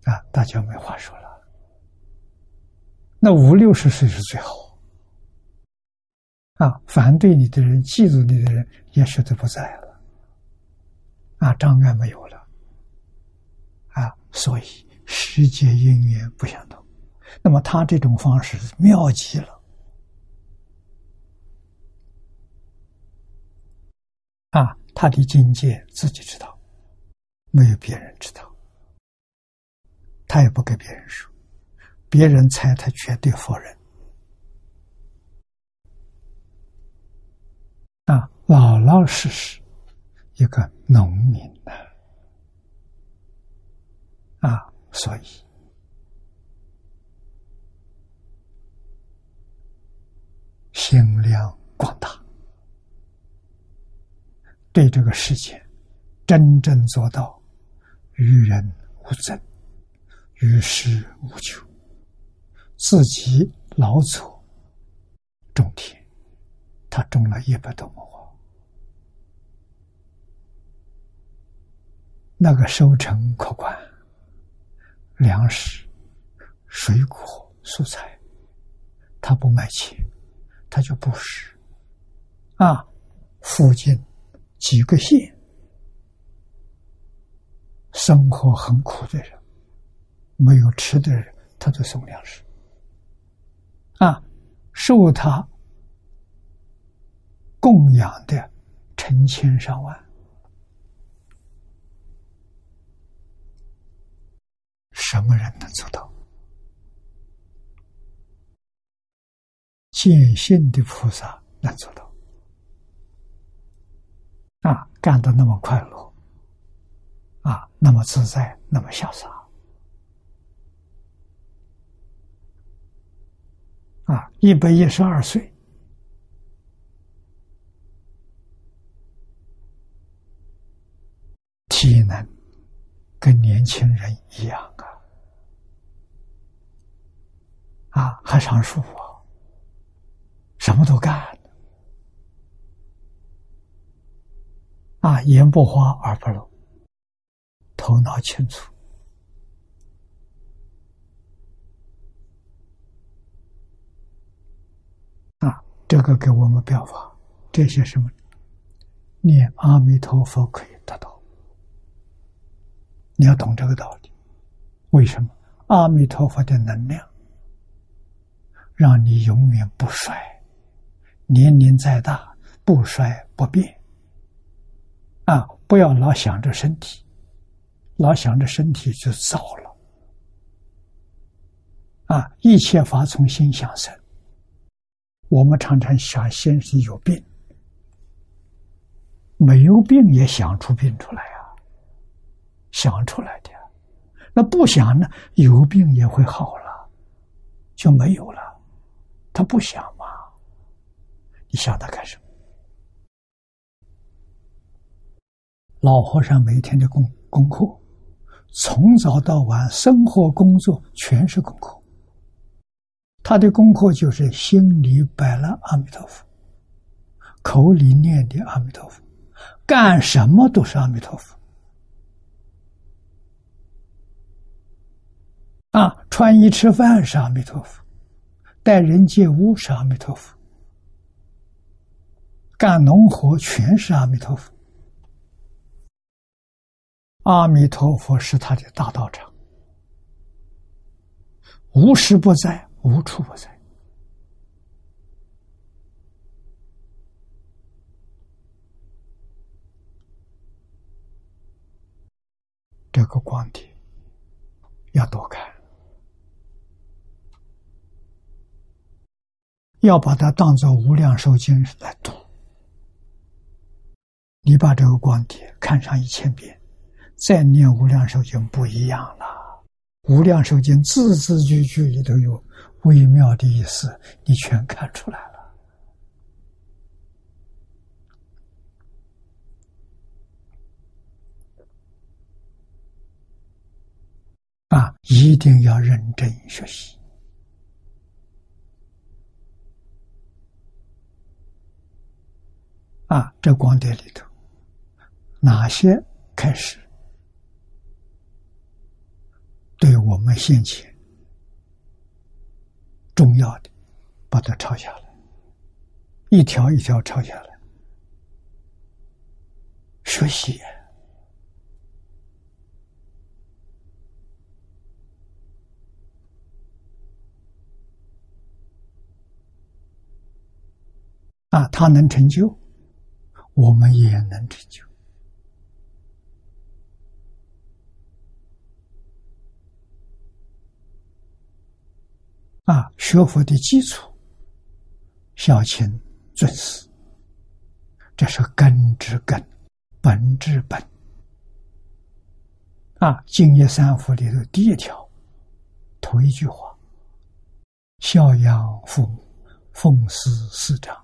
[SPEAKER 1] 啊，大家没话说了。那五六十岁是最好啊！反对你的人、嫉妒你的人也许都不在了啊，障碍没有了啊，所以世界因缘不相同。那么他这种方式妙极了。啊，他的境界自己知道，没有别人知道，他也不给别人说，别人猜他绝对否认。啊，老老实实一个农民的，啊，所以心量广大。对这个世界，真正做到与人无争，与世无求，自己老祖种田，他种了一百多亩，那个收成可观，粮食、水果、蔬菜，他不卖钱，他就不是啊，附近。几个县，生活很苦的人，没有吃的人，他就送粮食。啊，受他供养的成千上万，什么人能做到？见性的菩萨能做到。啊，干得那么快乐，啊，那么自在，那么潇洒，啊，一百一十二岁，体能跟年轻人一样啊，啊，还上树啊，什么都干。啊，言不花而不露，头脑清楚。啊，这个给我们表法，这些什么？念阿弥陀佛可以得到。你要懂这个道理。为什么？阿弥陀佛的能量，让你永远不衰，年龄再大不衰不变。啊，不要老想着身体，老想着身体就糟了。啊，一切法从心想生。我们常常想身体有病，没有病也想出病出来呀，想出来的。那不想呢，有病也会好了，就没有了。他不想嘛，你想他干什么？老和尚每天的功功课，从早到晚，生活工作全是功课。他的功课就是心里摆了阿弥陀佛，口里念的阿弥陀佛，干什么都是阿弥陀佛。啊，穿衣吃饭是阿弥陀佛，待人接物是阿弥陀佛，干农活全是阿弥陀佛。阿弥陀佛是他的大道场，无时不在，无处不在。这个光碟要多看，要把它当做无量寿经来读。你把这个光碟看上一千遍。再念无量寿经不一样了，无量寿经字字句句里头有微妙的意思，你全看出来了。啊，一定要认真学习。啊，这光碟里头哪些开始？对我们现前重要的，把它抄下来，一条一条抄下来，学习啊，他能成就，我们也能成就。啊，学佛的基础，孝亲尊师，这是根之根，本之本。啊，敬业三福里头第一条，头一句话：孝养父母，奉事师长。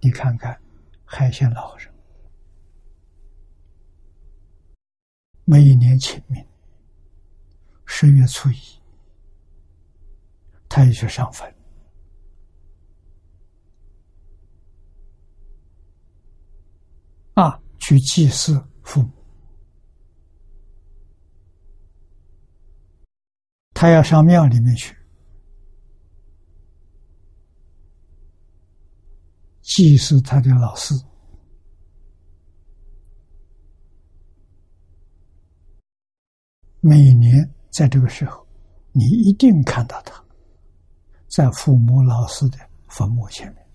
[SPEAKER 1] 你看看，海鲜老人，每一年清明，十月初一。他也去上坟啊，去祭祀父母。他要上庙里面去祭祀他的老师。每年在这个时候，你一定看到他。在父母老师的坟墓前面，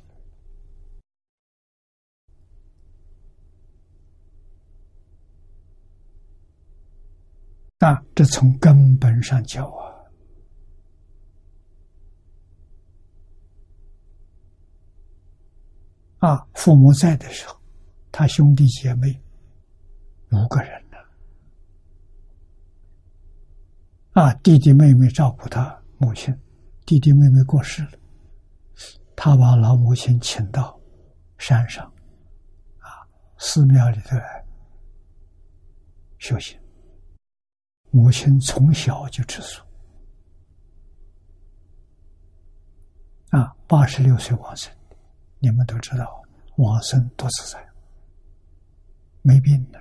[SPEAKER 1] 那这从根本上教啊，啊，父母在的时候，他兄弟姐妹五个人呢，啊，弟弟妹妹照顾他母亲。弟弟妹妹过世了，他把老母亲请到山上，啊，寺庙里头来修行。母亲从小就吃素，啊，八十六岁往生，你们都知道，往生多自在，没病的。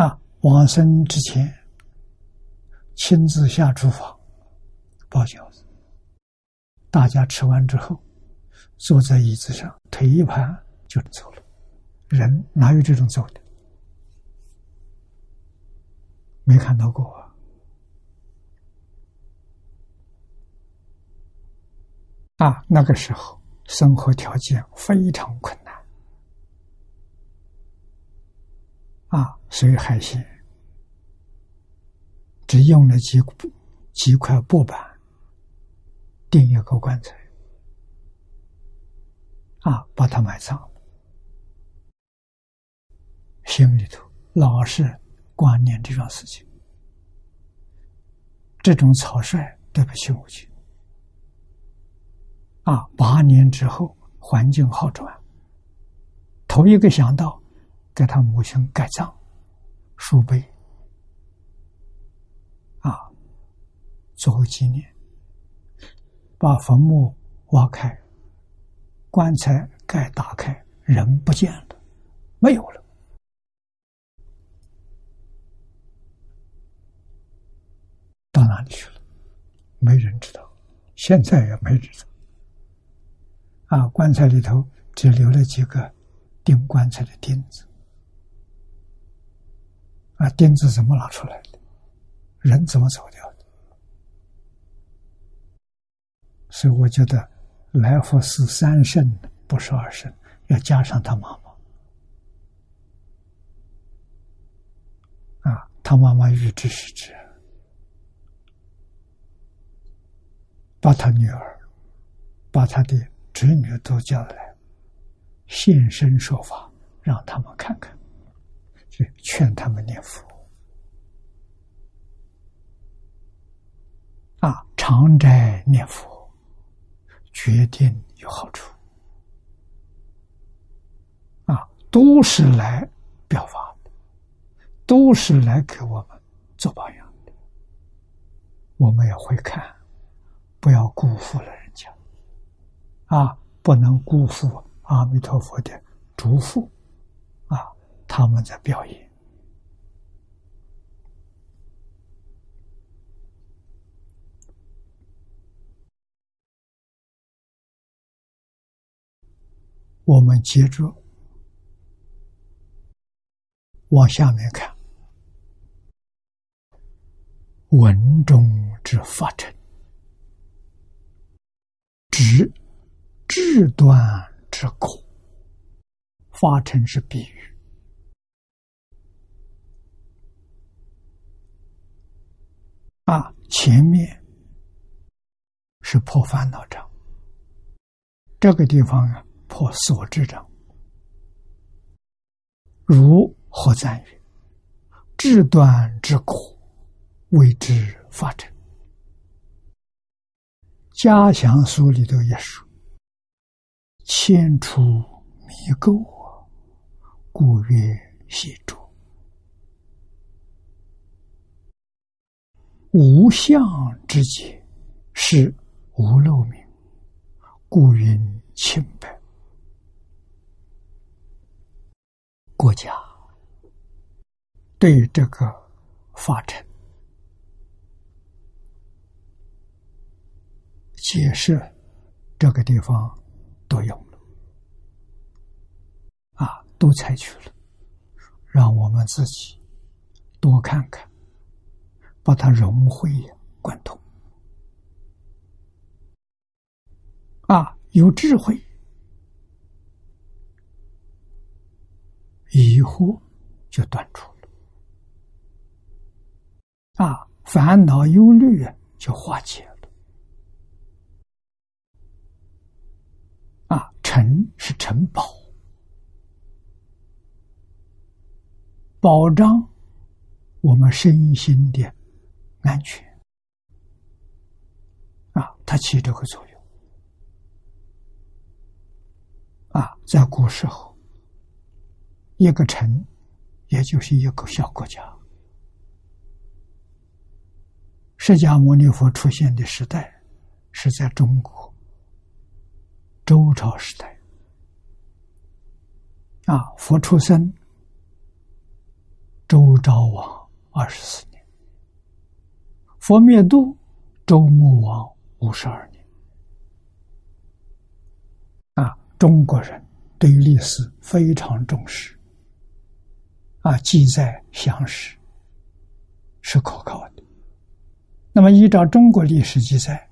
[SPEAKER 1] 啊，往生之前。亲自下厨房包饺子，大家吃完之后，坐在椅子上，腿一盘就走了。人哪有这种走的？没看到过啊！啊，那个时候生活条件非常困难啊，所以海鲜只用了几几块布板钉一个棺材啊，把它埋葬，心里头老是挂念这桩事情，这种草率对不起母亲。啊，八年之后，环境好转，头一个想到给他母亲盖葬，树碑，啊，作为纪念，把坟墓挖开，棺材盖打开，人不见了，没有了，到哪里去了？没人知道，现在也没人知道。啊，棺材里头只留了几个钉棺材的钉子。啊，钉子怎么拿出来的？人怎么走掉的？所以我觉得来福是三圣不是二圣，要加上他妈妈。啊，他妈妈预知是指把他女儿，把他的。侄女都叫来现身说法，让他们看看，去劝他们念佛啊，常斋念佛，决定有好处啊，都是来表法的，都是来给我们做榜样的，我们也会看，不要辜负了人家。啊，不能辜负阿弥陀佛的嘱咐，啊，他们在表演。我们接着往下面看，文中之法尘，指。智断之苦，发成是比喻啊。前面是破烦恼障，这个地方啊破所知障。如何赞曰？智断之苦，为之发成。加强书里头也说。千出迷垢，故曰细诸。无相之解，是无漏明，故云清白。国家对这个法尘解释，这个地方。都有了，啊，都采取了，让我们自己多看看，把它融会贯通，啊，有智慧，疑惑就断除了，啊，烦恼忧虑就化解了啊。城是城堡，保障我们身心的安全啊，它起这个作用啊。在古时候，一个城也就是一个小国家。释迦牟尼佛出现的时代是在中国。周朝时代，啊，佛出生，周昭王二十四年；佛灭度，周穆王五十二年。啊，中国人对于历史非常重视，啊，记载详实，是可靠的。那么，依照中国历史记载。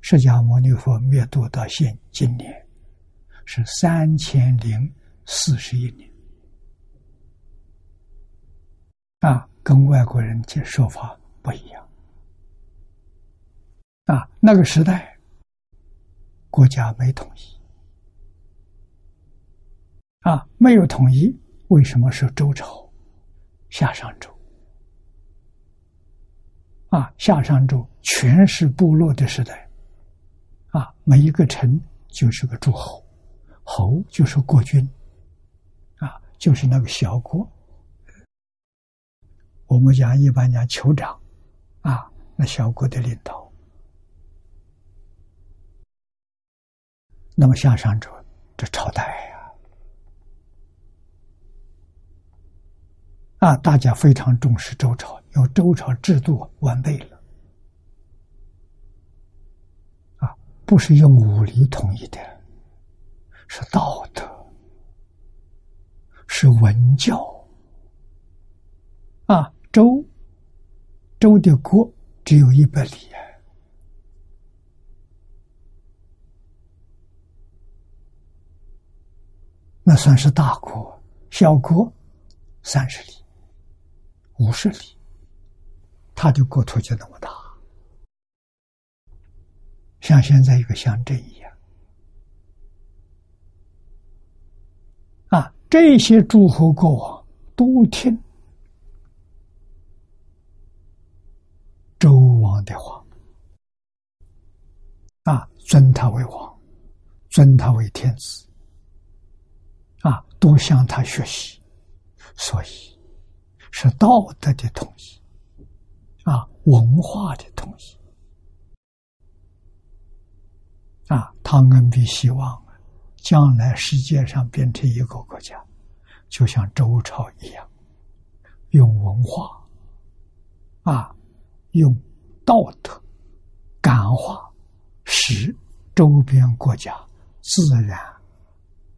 [SPEAKER 1] 释迦牟尼佛灭度到现今年是三千零四十一年，啊，跟外国人接说法不一样。啊，那个时代，国家没统一，啊，没有统一，为什么是周朝？夏商周，啊，夏商周全是部落的时代，啊，每一个城就是个诸侯，侯就是国君，啊，就是那个小国，我们讲一般讲酋长，啊，那小国的领导。那么夏商周这朝代呀，啊，大家非常重视周朝，因为周朝制度完备了，啊，不是用武力统一的，是道德，是文教，啊，周周的国只有一百里。那算是大国，小国三十里、五十里，他的国土就那么大，像现在一个乡镇一样。啊，这些诸侯国王都听周王的话，啊，尊他为王，尊他为天子。啊，都向他学习，所以是道德的统一，啊，文化的统一，啊，汤恩比希望将来世界上变成一个国家，就像周朝一样，用文化，啊，用道德感化，使周边国家自然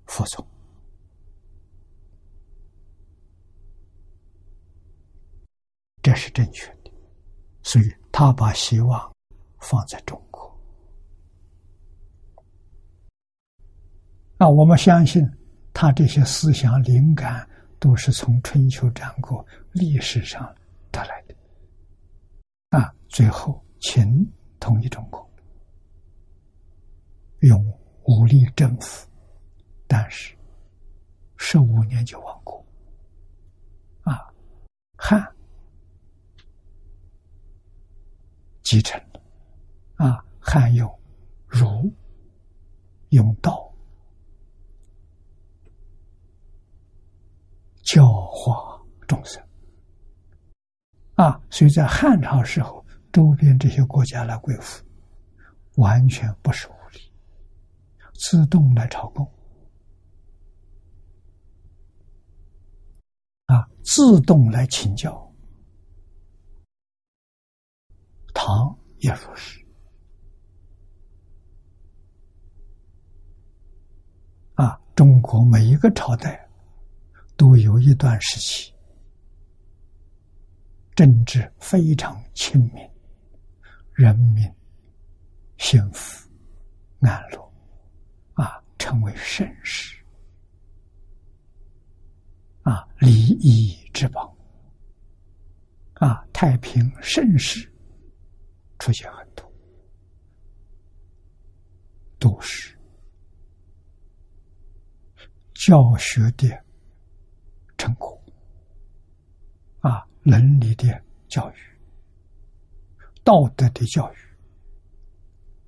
[SPEAKER 1] 服从。这是正确的，所以他把希望放在中国。那我们相信，他这些思想灵感都是从春秋战国历史上得来的。啊，最后秦统一中国，用武力征服，但是十五年就亡国。啊，汉。继承了，啊，汉有儒，用道教化众生，啊，所以在汉朝时候，周边这些国家来归附，完全不是武力，自动来朝贡，啊，自动来请教。唐也如是啊，中国每一个朝代都有一段时期，政治非常清明，人民幸福安乐啊，成为盛世啊，礼仪之邦啊，太平盛世。出现很多，都是教学的成果啊，伦理的教育、道德的教育、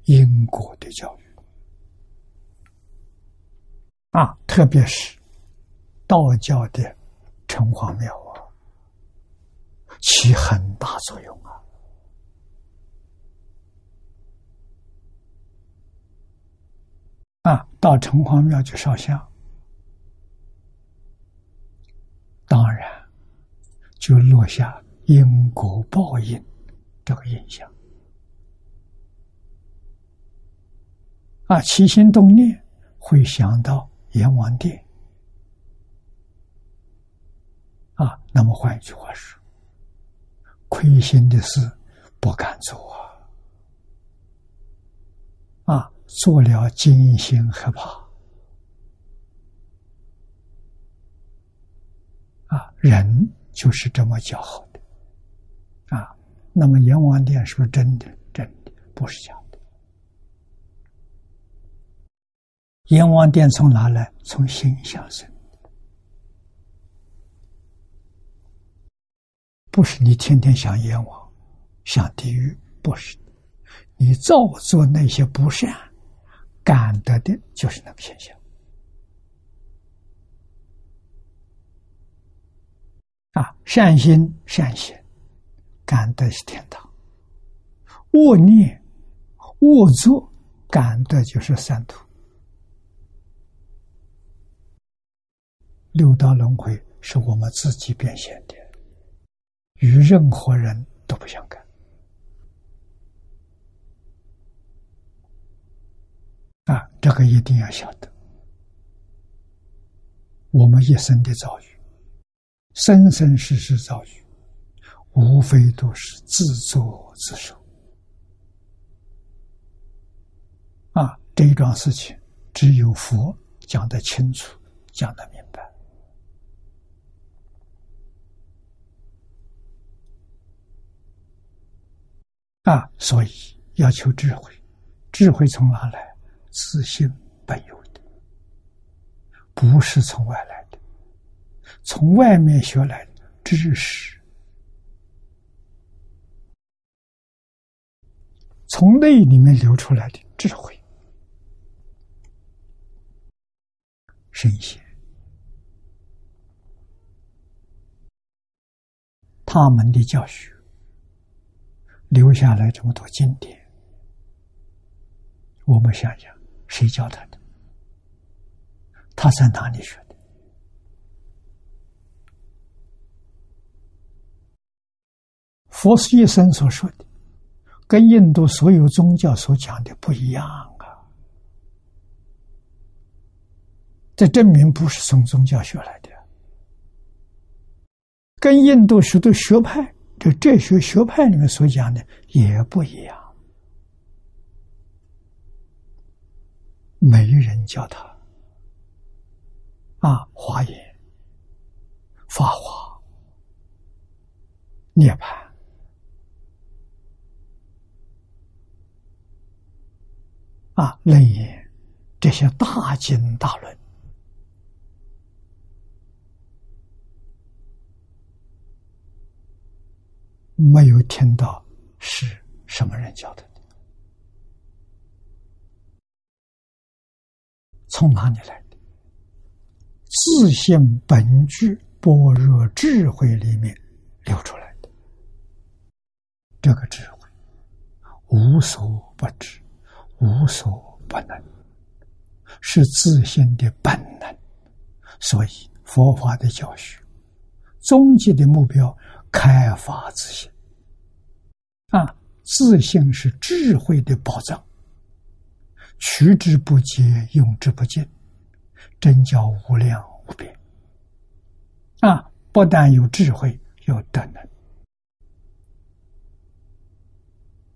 [SPEAKER 1] 因果的教育啊，特别是道教的城隍庙啊，起很大作用啊。啊，到城隍庙去烧香，当然就落下因果报应这个印象。啊，起心动念会想到阎王殿。啊，那么换一句话说，亏心的事不敢做啊。啊。做了金心害怕啊人就是这么叫好的。啊那么阎王殿是不是真的？真的不是假的。阎王殿从哪来？从心想生。不是你天天想阎王想地狱不是。你造作那些不善感得的就是那个现象。啊，善心善行，感得是天堂；恶念恶作，感得就是三途。六道轮回是我们自己变现的，与任何人都不相干。啊，这个一定要晓得，我们一生的遭遇。生生世世遭遇，无非都是自作自受。啊，这一桩事情，只有佛讲得清楚，讲得明白。啊，所以要求智慧，智慧从哪来？自信本有的，不是从外来的。从外面学来的知识，从内里面流出来的智慧、圣贤，他们的教学。留下来这么多经典，我们想想，谁教他的？他在哪里学的？佛一生所说的，跟印度所有宗教所讲的不一样啊！这证明不是从宗教学来的，跟印度许多学派，这哲学学派里面所讲的也不一样。没人教他。啊，华严、法华、涅槃。啊，楞严。这些大经大论，没有听到是什么人教的？从哪里来的？自信本具般若智慧里面流出来的，这个智慧无所不知。无所不能，是自信的本能。所以佛法的教学，终极的目标，开发自信。啊，自信是智慧的宝藏，取之不竭，用之不尽，真叫无量无边。啊，不但有智慧，有德能。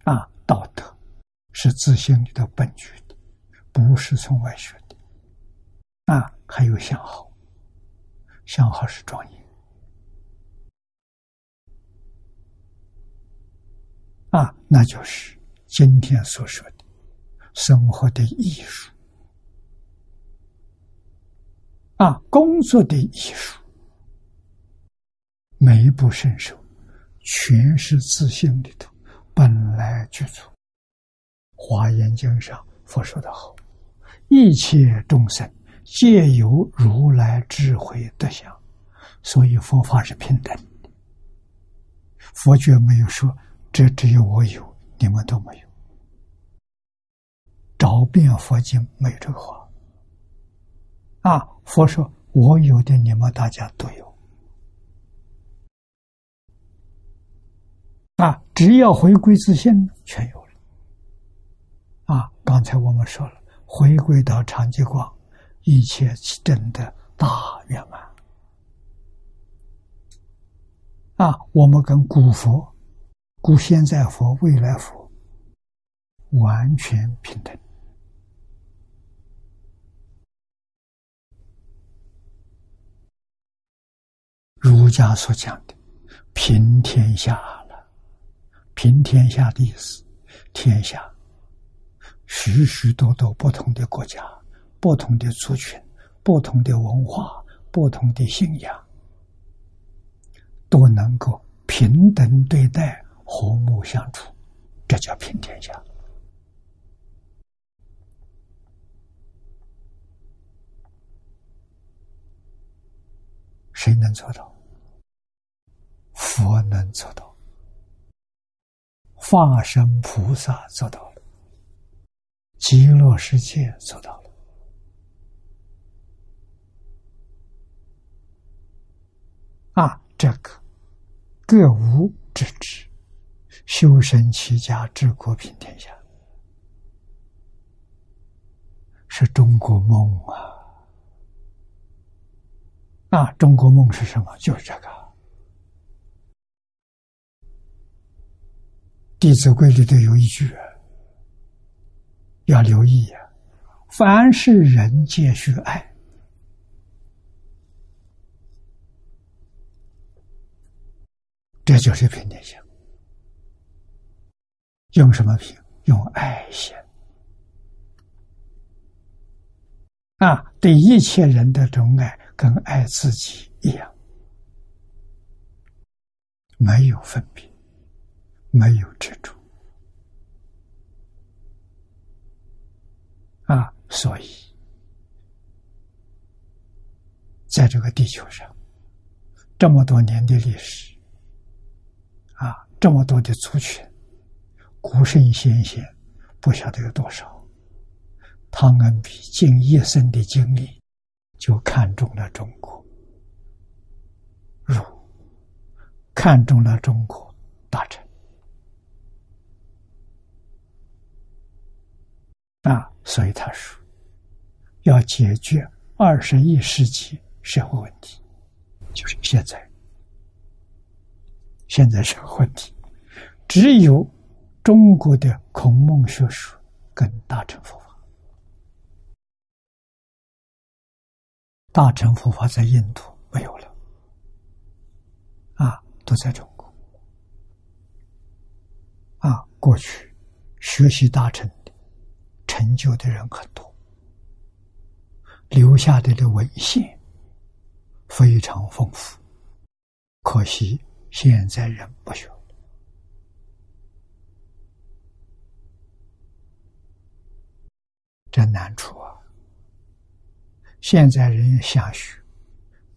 [SPEAKER 1] 啊，道德。是自信里的本具的，不是从外学的。啊，还有相好，相好是庄严。啊，那就是今天所说的生活的艺术。啊，工作的艺术，每一步伸手，全是自信里头本来具足。华严经上，佛说的好：“一切众生皆有如来智慧德相，所以佛法是平等的。佛觉没有说这只有我有，你们都没有。找遍佛经没有这个话。啊，佛说我有的，你们大家都有。啊，只要回归自信，全有了。”啊，刚才我们说了，回归到长寂光，一切真的大圆满。啊，我们跟古佛、古现在佛、未来佛完全平等。儒家所讲的平天下了，平天下的意思，天下许许多多不同的国家、不同的族群、不同的文化、不同的信仰，都能够平等对待、和睦相处，这叫平天下。谁能做到？佛能做到，化身菩萨做到了，极乐世界做到了。啊，这个各无之知，修身齐家治国平天下，是中国梦啊！啊，中国梦是什么？就是这个《弟子规》里头有一句，要留意啊：凡是人皆须爱，这就是平天下。用什么平？用爱心啊！对一切人的钟爱。跟爱自己一样，没有分别，没有执着啊！所以，在这个地球上，这么多年的历史啊，这么多的族群，古圣先贤不晓得有多少，汤恩比尽一生的精力。就看中了中国，儒看中了中国大臣啊，所以他说要解决二十一世纪社会问题，就是现在，现在社会问题，只有中国的孔孟学术跟大乘佛法。大乘佛法在印度没有了，啊，都在中国。啊，过去学习大乘成就的人很多，留下的的文献非常丰富，可惜现在人不学，这难处啊。现在人想学，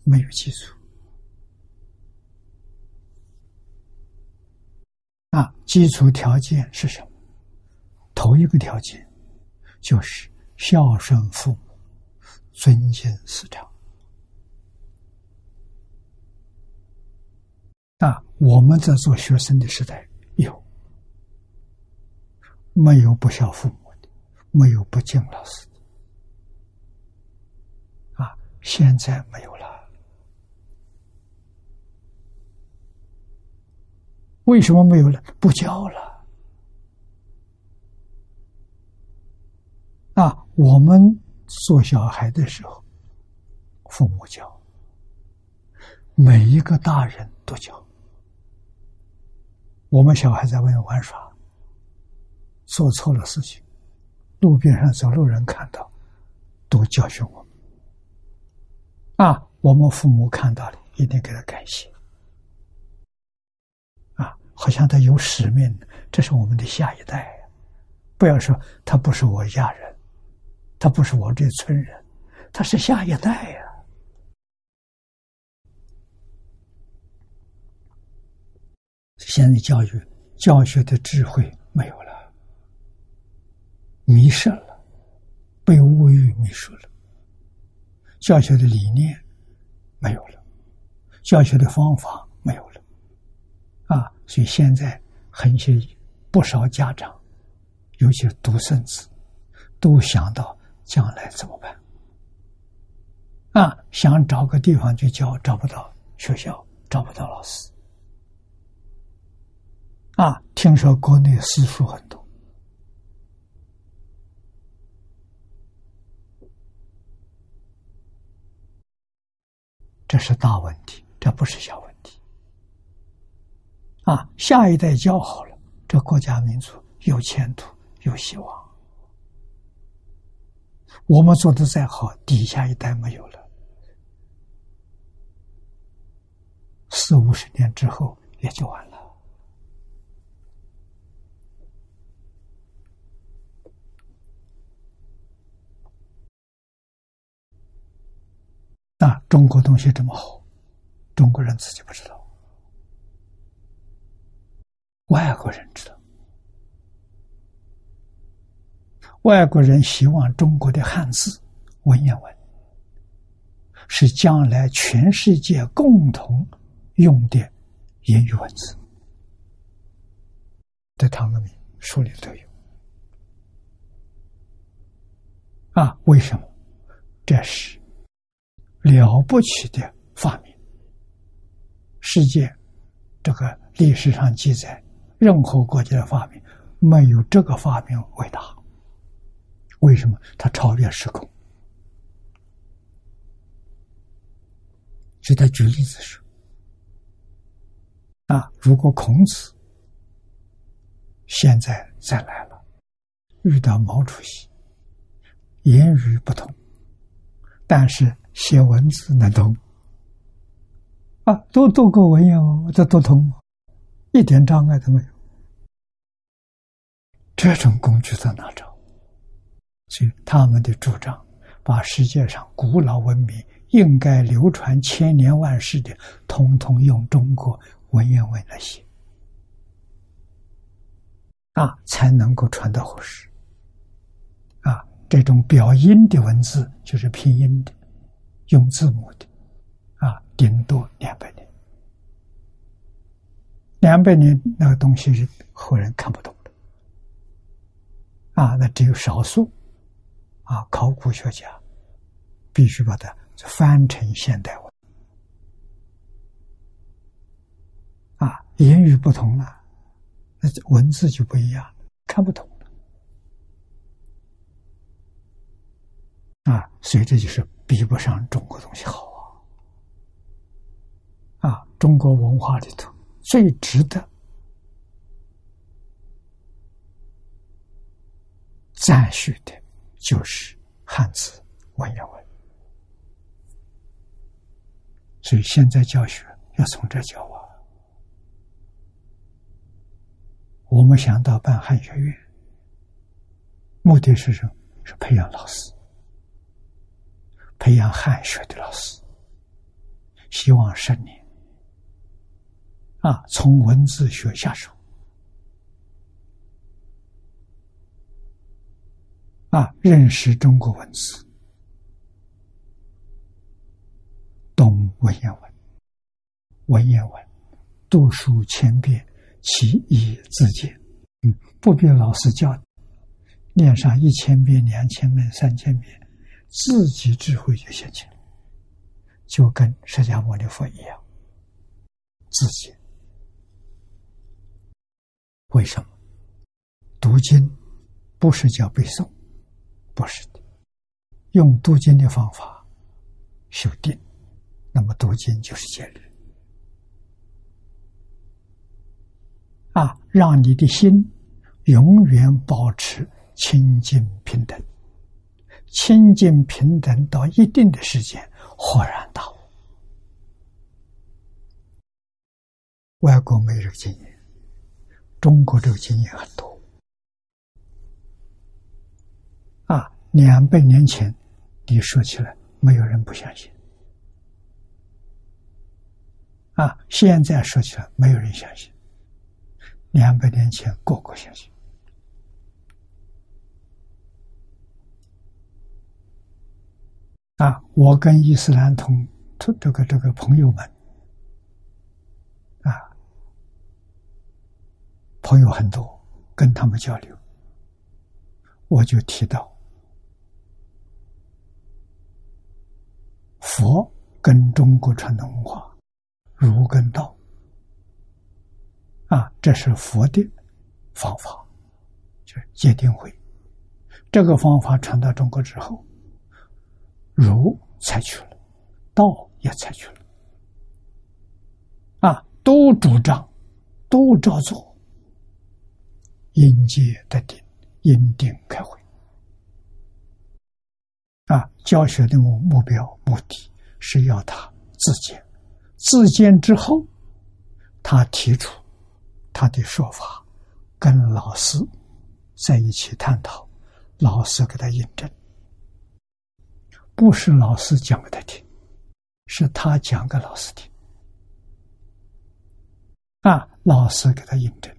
[SPEAKER 1] 没有基础啊！基础条件是什么？头一个条件就是孝顺父母，尊敬师长啊！我们在做学生的时代，有没有不孝父母的？没有不敬老师的。啊？现在没有了，为什么没有了？不教了啊！我们做小孩的时候，父母教，每一个大人都教。我们小孩在外面玩耍，做错了事情，路边上走路人看到，都教训我们。啊，我们父母看到了，一定给他感谢。啊，好像他有使命，这是我们的下一代。不要说他不是我家人，他不是我这村人，他是下一代呀。现在教育教学的智慧没有了，迷失了，被物欲迷失了。教学的理念没有了，教学的方法没有了，啊，所以现在很些不少家长，尤其是独生子，都想到将来怎么办？啊，想找个地方去教，找不到学校，找不到老师，啊，听说国内私塾很多。这是大问题，这不是小问题。啊，下一代教好了，这国家民族有前途，有希望。我们做的再好，底下一代没有了，四五十年之后也就完了。那，中国东西这么好，中国人自己不知道，外国人知道。外国人希望中国的汉字文言文是将来全世界共同用的言语文字，在唐革命书里都有。啊，为什么？这是了不起的发明。世界这个历史上记载，任何国家的发明没有这个发明伟大。为什么他超越时空？就在举例子说：“啊，如果孔子现在再来了，遇到毛主席，言语不同，但是写文字能通，啊，都读过文言文，这都通，一点障碍都没有。这种工具在哪找？”所以他们的主张，把世界上古老文明应该流传千年万世的，统统用中国文言文来写，啊，才能够传到后世。啊，这种表音的文字就是拼音的，用字母的，啊，顶多两百年，两百年那个东西是后人看不懂的，啊，那只有少数。啊，考古学家必须把它翻成现代文。啊，言语不同了，那文字就不一样，看不懂了。啊，所以这就是比不上中国东西好啊！啊，中国文化里头最值得赞许的。就是汉字文言文，所以现在教学要从这教啊。我们想到办汉学院，目的是什么？是培养老师，培养汉学的老师，希望十年啊，从文字学下手。啊，认识中国文字，懂文言文，文言文读书千遍，其义自见。嗯，不必老师教，念上一千遍、两千遍、三千遍，自己智慧就现前，就跟释迦牟尼佛一样，自己。为什么？读经不是叫背诵。不是的，用读经的方法修定，那么读经就是戒律啊，让你的心永远保持清净平等，清净平等到一定的时间，豁然大悟。外国没这个经验，中国这个经验很多。两百年前，你说起来，没有人不相信。啊，现在说起来，没有人相信。两百年前，个个相信。啊，我跟伊斯兰同这这个这个朋友们，啊，朋友很多，跟他们交流，我就提到。佛跟中国传统文化如跟道啊，这是佛的方法，就是戒定慧。这个方法传到中国之后，儒采取了，道也采取了啊，都主张，都照做，应戒得定，因定开会。啊，教学的目目标目的是要他自见，自见之后，他提出他的说法，跟老师在一起探讨，老师给他印证，不是老师讲给他听，是他讲给老师听，啊，老师给他印证。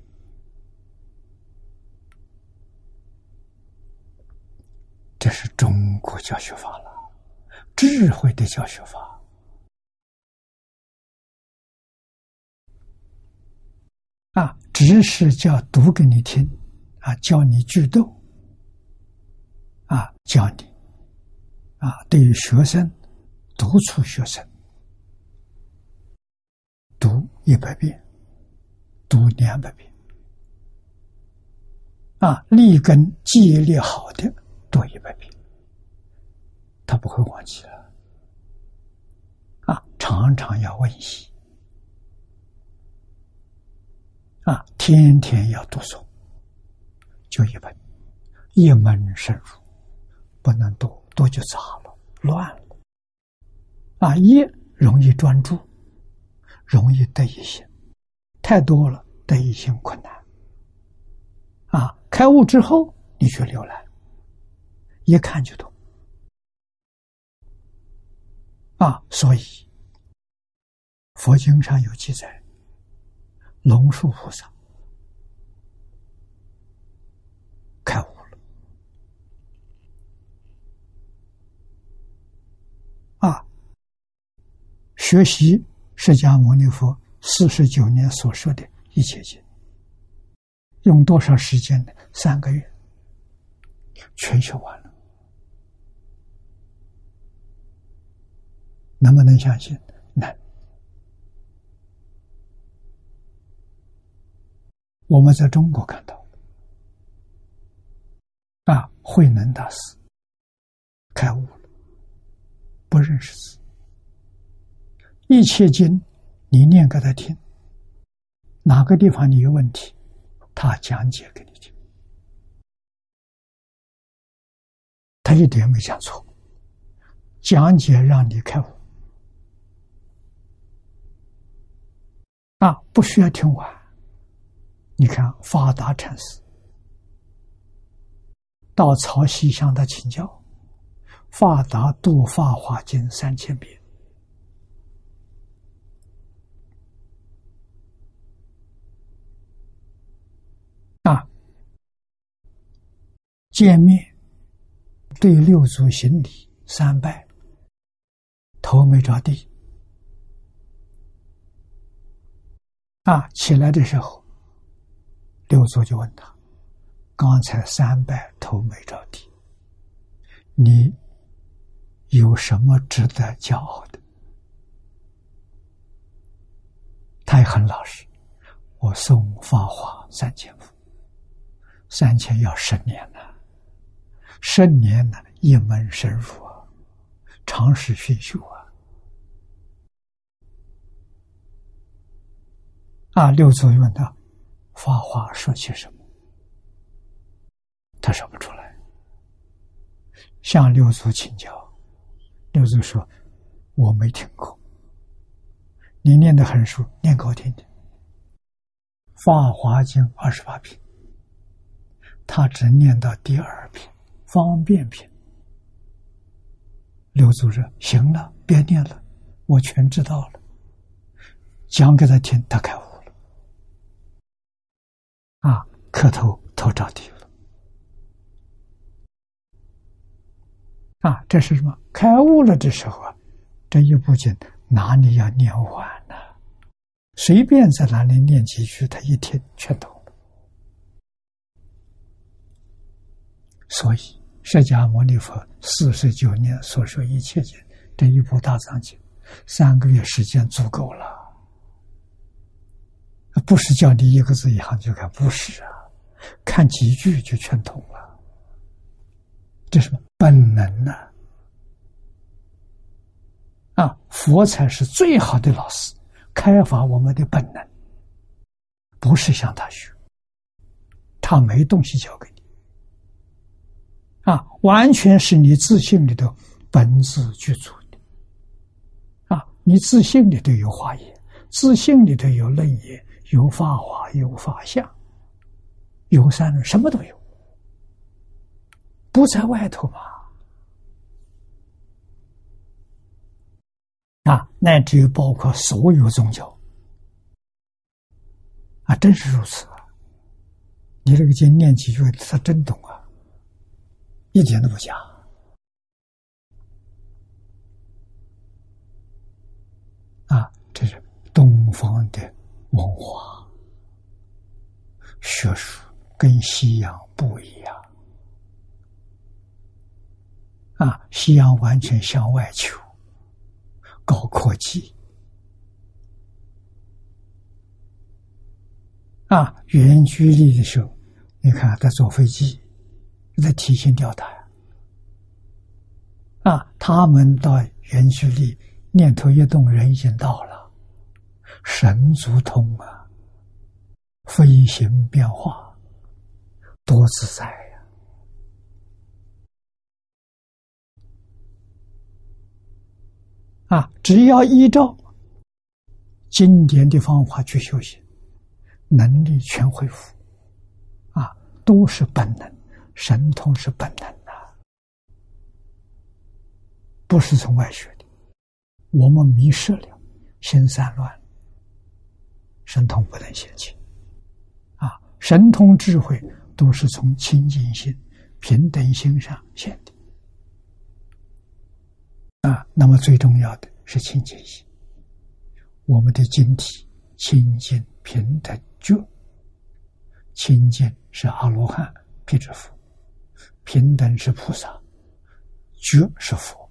[SPEAKER 1] 这是中国教学法了，智慧的教学法啊！只是叫读给你听啊，教你句读啊，教你啊，对于学生督促学生读一百遍，读两百遍啊，立根记忆力好的。多一百遍，他不会忘记了。啊，常常要温习，啊，天天要读诵，就一本，一门深入，不能多，多就杂了，乱了。啊，一容易专注，容易得一心，太多了得一心困难。啊，开悟之后，你去浏览。一看就懂啊！所以佛经上有记载，龙树菩萨开悟了啊！学习释迦牟尼佛四十九年所说的一切经，用多少时间呢？三个月，全学完了。能不能相信？能。我们在中国看到，啊，慧能大师开悟了，不认识字，一切经你念给他听，哪个地方你有问题，他讲解给你听，他一点没讲错，讲解让你开悟。啊，不需要听完。你看，发达禅师到曹溪向他请教，发达读《法华经》三千遍。啊，见面对六祖行礼三拜，头没着地。啊，起来的时候，六祖就问他：“刚才三拜头没着地，你有什么值得骄傲的？”他也很老实：“我送法华三千幅，三千要十年呢，十年呢一门深入啊，长时熏修啊。”啊！六祖问他：“法华说些什么？”他说不出来。向六祖请教，六祖说：“我没听过。你念的很熟，念给我听听。”《法华经》二十八篇，他只念到第二篇方便篇。六祖说：“行了，别念了，我全知道了。”讲给他听，他开悟。啊，磕头头着地了。啊，这是什么？开悟了的时候啊，这一部经哪里要念完呢？随便在哪里念几句，他一听全懂。所以，释迦牟尼佛四十九年所说一切经，这一部大藏经，三个月时间足够了。不是叫你一个字一行就看，不是啊，看几句就全通了。这什么本能呢？啊，佛才是最好的老师，开发我们的本能，不是向他学，他没东西教给你，啊，完全是你自信里头本质具足的，啊，你自信里头有华严，自信里头有楞严，有法华，有法相，有三轮，什么都有，不在外头嘛。啊，乃至于包括所有宗教，啊，真是如此啊！你这个经念几句，他真懂啊，一点都不假。啊，这是东方的文化学术，跟西洋不一样。啊，西洋完全向外求。高科技啊！远距离的时候，你看在坐飞机，在提心吊胆啊！他们到远距离，念头一动，人已经到了，神足通啊，飞行变化多自在呀。啊，只要依照经典的方法去修行，能力全恢复。啊，都是本能，神通是本能的，不是从外学的。我们迷失了，心散乱了，神通不能显起。啊，神通智慧都是从清净心、平等心上显的。啊，那么最重要的是清净心。我们的晶体清净平等觉，清净是阿罗汉、辟支佛，平等是菩萨，觉是佛，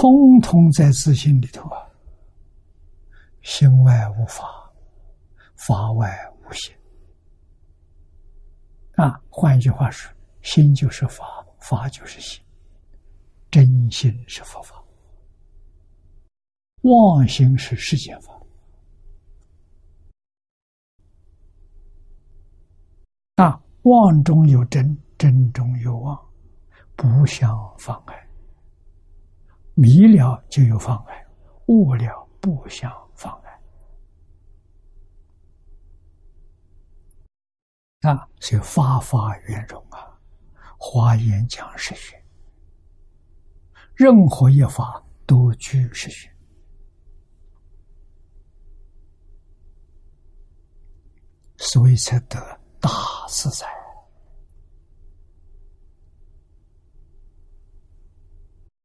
[SPEAKER 1] 通通在自信里头啊。心外无法，法外无心。啊，换一句话说。心就是法，法就是心，真心是佛法，妄心是世间法。啊，妄中有真，真中有妄，不相妨碍。迷了就有妨碍，悟了不相妨碍。啊，所以法法圆融啊。华严讲实学，任何一法都具实学，所以才得大自在。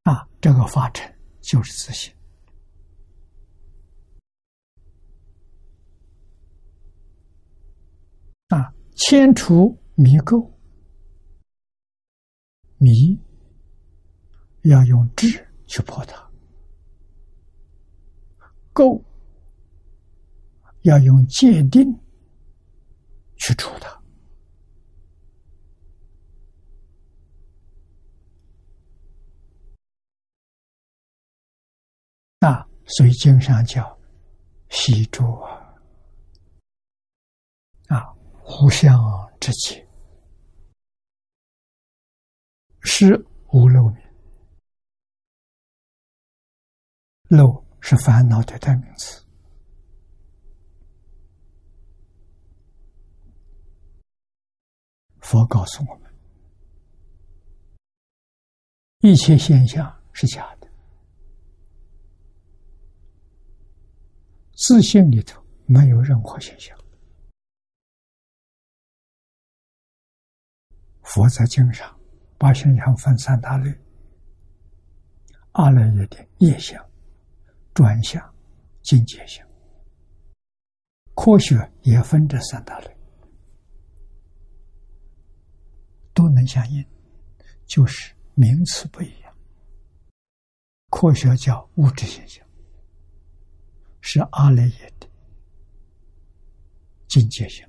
[SPEAKER 1] 啊，这个法尘就是自信。啊，千除迷垢。迷要用智去破它，垢要用界定去除它。啊，所以经上叫习住啊，啊，互相之间。是无漏名，漏是烦恼的代名词。佛告诉我们，一切现象是假的，自信里头没有任何现象。佛在经上。把现象分三大类：阿赖耶的业相、专相、境界相。科学也分这三大类，都能相应，就是名词不一样。科学叫物质现象，是阿赖耶的境界性。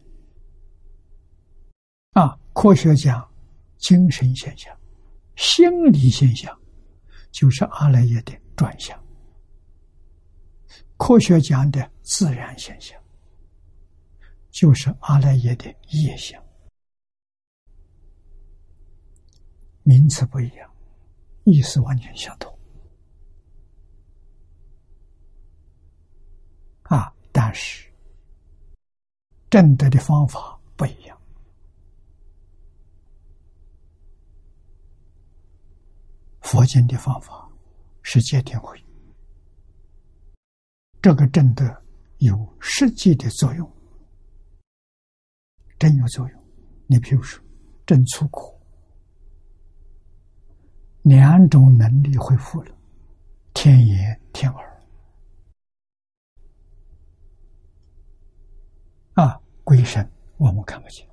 [SPEAKER 1] 啊，科学讲。精神现象、心理现象，就是阿赖耶的转向。科学讲的自然现象，就是阿赖耶的业相，名词不一样，意思完全相同。啊，但是正德的方法不一样。佛经的方法是戒定慧，这个正德有实际的作用，真有作用。你比如说，正出苦，两种能力恢复了，天眼、天耳。啊，鬼神我们看不见，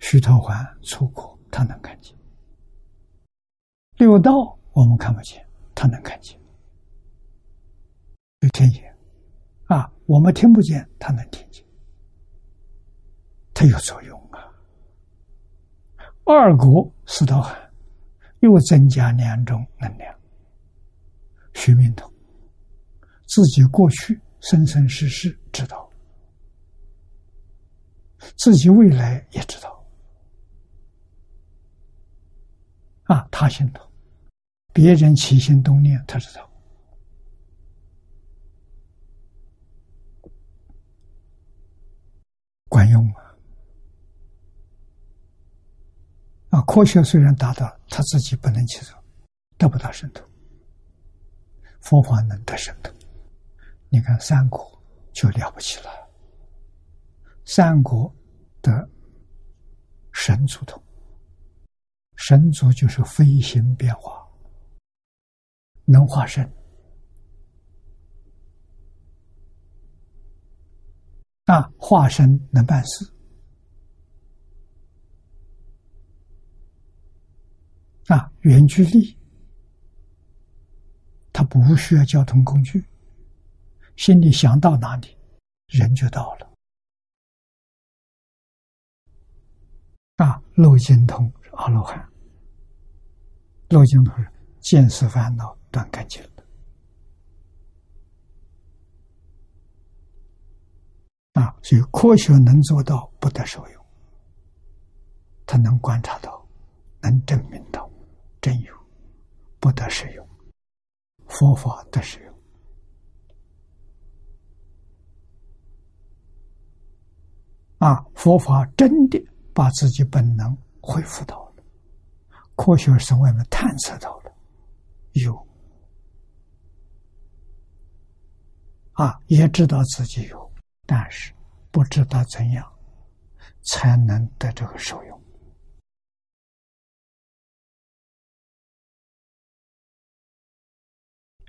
[SPEAKER 1] 须陀环出口，他能看见。六道我们看不见，他能看见；有天眼啊，我们听不见，他能听见，他有作用啊。二果四道海又增加两种能量，须弥通自己过去生生世世知道，自己未来也知道。啊，他心头，别人起心动念，他知道，管用吗？啊，科学虽然达到，他自己不能起作得不到神通，佛法能得神通。你看三国就了不起了，三国的神足通。神足就是飞行变化，能化身啊，化身能办事啊，远距离，他不需要交通工具，心里想到哪里，人就到了啊，漏精通。阿罗汉，漏尽通是见思烦恼断干净的啊！所以科学能做到不得受用，他能观察到，能证明到真有，不得使用，佛法得使用啊！佛法真的把自己本能恢复到了。科学从外面探测到了，有啊，也知道自己有，但是不知道怎样才能得这个受用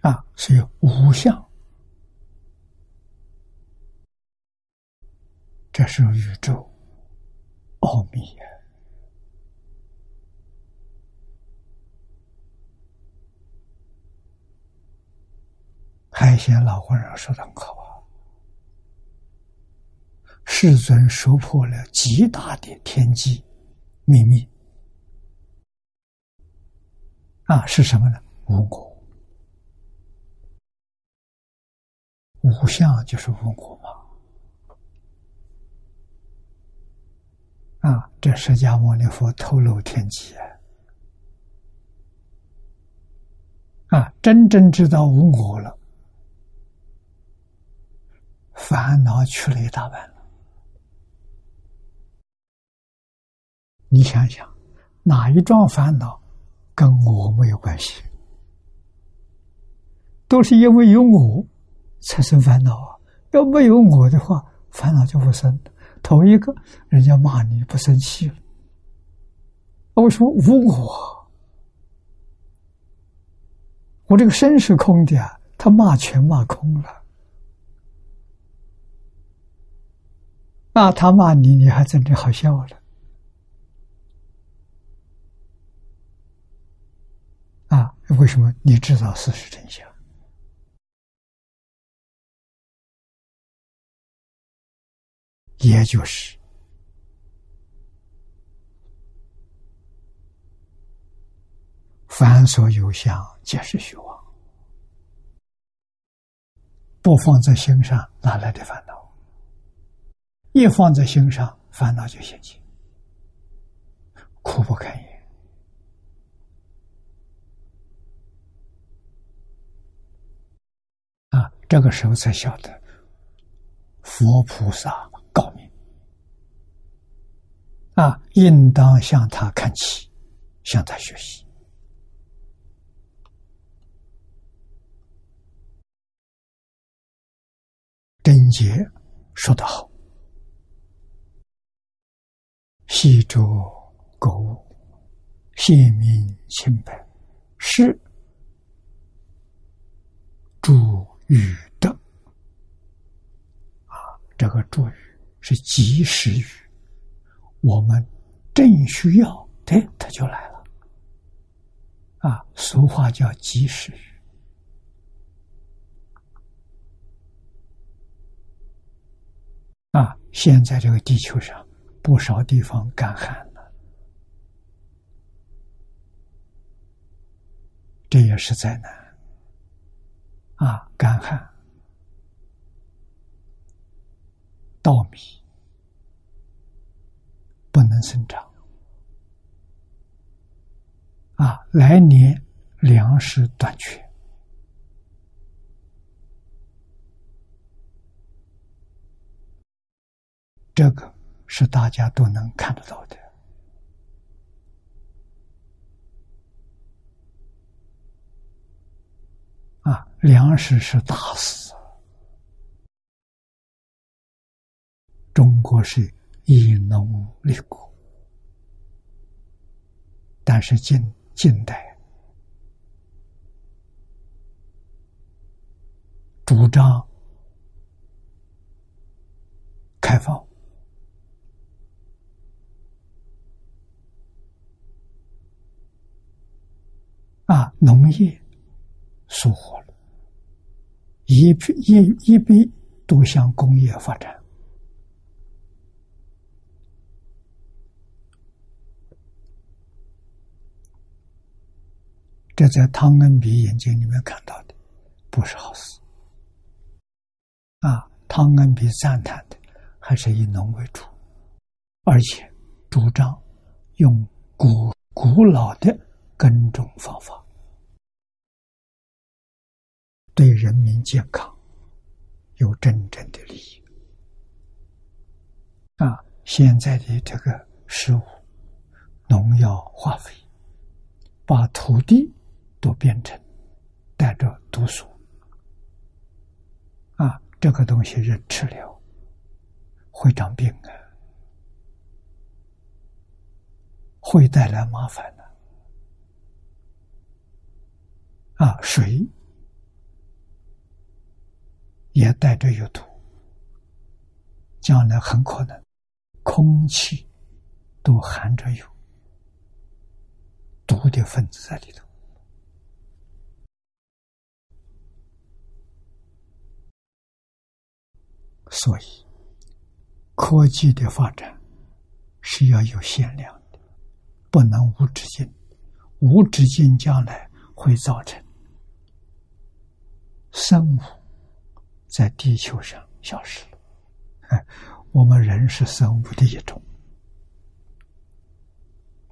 [SPEAKER 1] 啊，所以无相，这是宇宙奥秘呀。海贤老和尚说的很好啊，世尊说破了极大的天机秘密啊，是什么呢？无我，无相就是无我嘛。啊，这释迦牟尼佛透露天机啊，啊，真正知道无我了。烦恼去了一大半了，你想想，哪一桩烦恼跟我没有关系？都是因为有我才生烦恼啊！要没有我的话，烦恼就不生。头一个人家骂你不生气了，为什么无我？我这个身是空的啊，他骂全骂空了。那他骂你，你还真的好笑了啊？为什么？你知道事实真相，也就是凡所有相，皆是虚妄。不放在心上，哪来的烦恼？一放在心上，烦恼就现起，苦不堪言。啊，这个时候才晓得佛菩萨。啊，应当向他看齐，向他学习。贞洁说得好。细着购物，显明清白，是助语的啊！这个助语是及时语，我们正需要，对，它就来了啊！俗话叫及时雨啊！现在这个地球上。不少地方干旱了，这也是灾难啊！干旱，稻米不能生长啊！来年粮食短缺，这个。是大家都能看得到的啊！粮食是大事，中国是以农立国，但是近近代主张开放。啊，农业疏忽了，一批一一批都向工业发展。这在汤恩比眼睛里面看到的，不是好事。啊，汤恩比赞叹的还是以农为主，而且主张用古古老的。耕种方法对人民健康有真正的利益啊！现在的这个食物、农药、化肥，把土地都变成带着毒素啊！这个东西人吃了会长病啊，会带来麻烦的。啊，水也带着有毒，将来很可能空气都含着有毒的分子在里头。所以，科技的发展是要有限量的，不能无止境。无止境将来会造成。生物在地球上消失了，我们人是生物的一种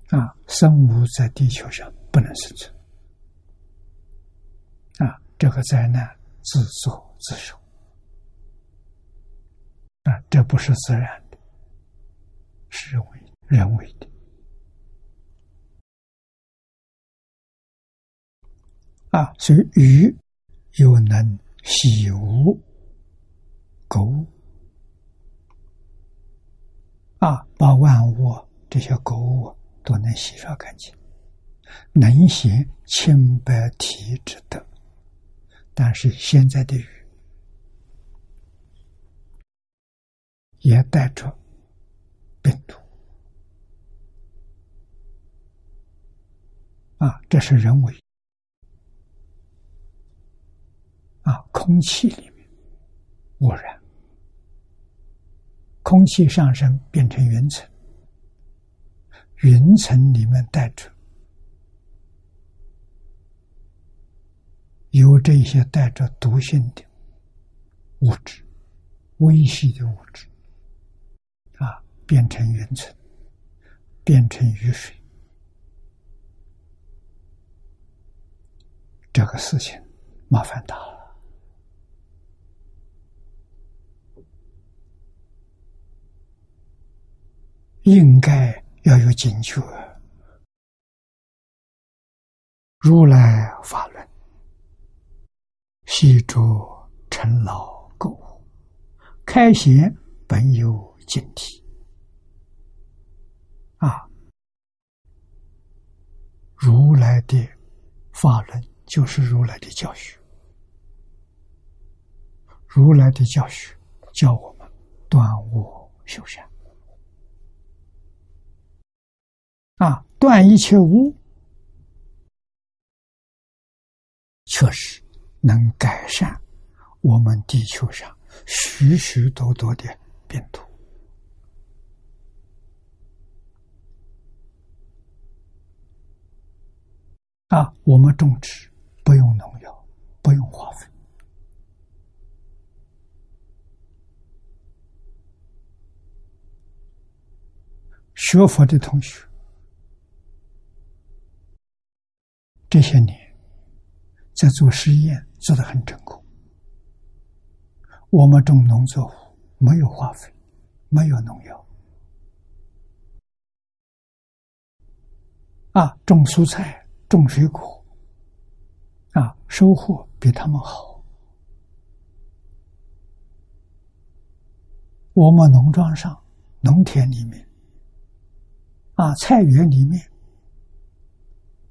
[SPEAKER 1] 啊，生物在地球上不能生存啊，这个灾难自作自受啊，这不是自然的，是人为人为的啊，所以鱼。又能洗污垢物啊，把万物这些垢物都能洗刷干净，能行清白体之德。但是现在的鱼也带着病毒。啊，这是人为。啊，空气里面污染，空气上升变成云层，云层里面带着由这些带着毒性的物质、微细的物质，变成云层，变成雨水，这个事情麻烦大了。应该要有警觉。如来法论，细着尘劳垢，开显本有净体。啊，如来的法轮就是如来的教学，如来的教学教我们断恶修善。啊，断一切无，确实能改善我们地球上许许多多的病毒。啊，我们种植不用农药，不用化肥。学佛的同学。这些年，在做实验，做的很成功。我们种农作物没有化肥，没有农药，啊，种蔬菜、种水果，啊，收获比他们好。我们农庄上、农田里面，啊，菜园里面。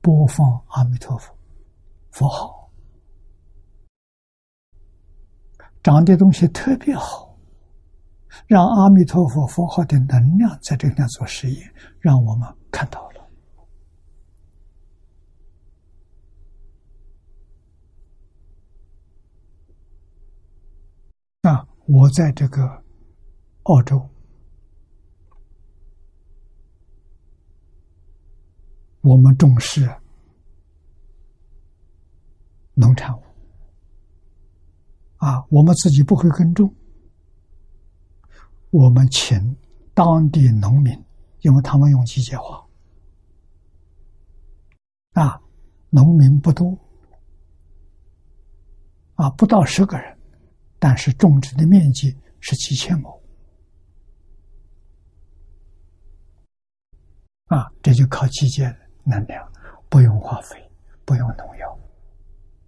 [SPEAKER 1] 播放阿弥陀佛佛号，长的东西特别好，让阿弥陀佛佛号的能量在这里做实验，让我们看到了。啊，我在这个澳洲。我们重视农产物。啊，我们自己不会耕种，我们请当地农民，因为他们用机械化。啊，农民不多。啊，不到十个人，但是种植的面积是几千亩啊，这就靠机械。能量不用化肥，不用农药，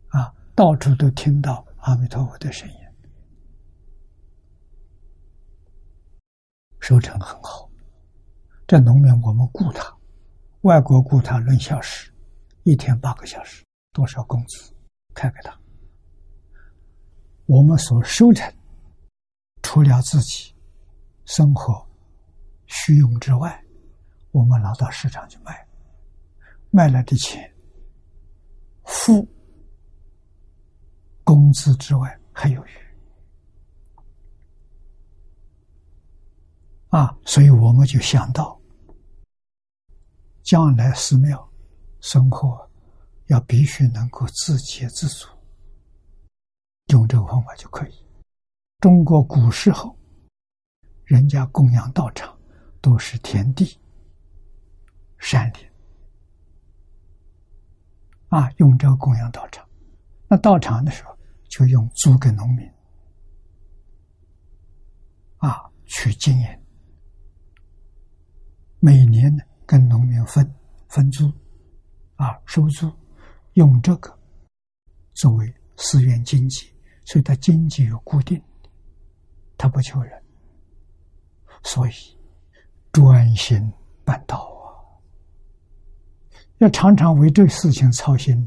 [SPEAKER 1] 啊，到处都听到阿弥陀佛的声音，收成很好。这农民我们雇他，外国雇他论小时，一天八个小时，多少工资开给他？我们所收成，除了自己生活需用之外，我们拿到市场去卖。卖来的钱，付工资之外还有余啊，所以我们就想到，将来寺庙生活要必须能够自给自足，用这个方法就可以。中国古时候，人家供养道场都是田地、山林。啊，用这个供养道场，那道场的时候就用租给农民，啊，去经营，每年呢跟农民分分租，啊，收租，用这个作为寺院经济，所以他经济有固定，他不求人，所以专心办道啊。要常常为这事情操心，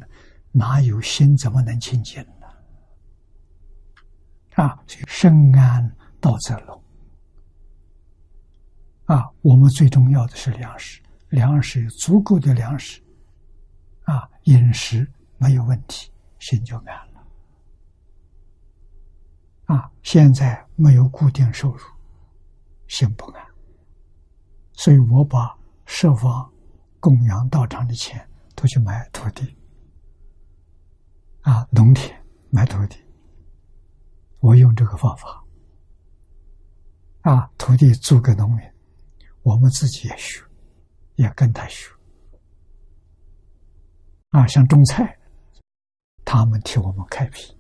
[SPEAKER 1] 哪有心怎么能清净呢？啊，深安道则隆。啊，我们最重要的是粮食，粮食有足够的粮食，啊，饮食没有问题，心就安了。啊，现在没有固定收入，心不安，所以我把设法。供养道场的钱都去买土地，啊，农田买土地，我用这个方法，啊，土地租给农民，我们自己也学，也跟他学，啊，像种菜，他们替我们开辟，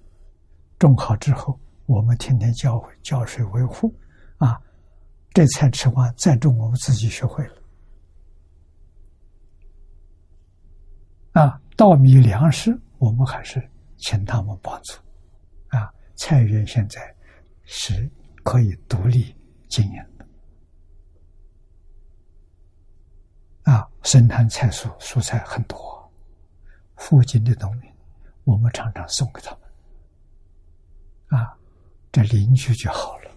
[SPEAKER 1] 种好之后，我们天天浇浇水维护，啊，这菜吃完再种，我们自己学会了。啊，稻米粮食，我们还是请他们帮助。啊，菜园现在是可以独立经营的。啊，生产菜蔬蔬菜很多，附近的农民，我们常常送给他们。啊，这邻居就好了。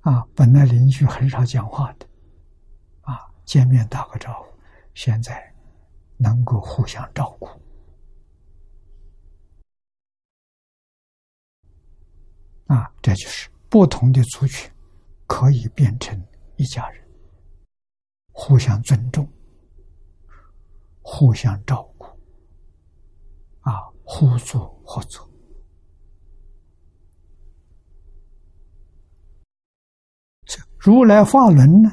[SPEAKER 1] 啊，本来邻居很少讲话的，啊，见面打个招呼，现在。能够互相照顾啊，这就是不同的族群可以变成一家人，互相尊重，互相照顾，啊，互助合作。这如来法轮呢，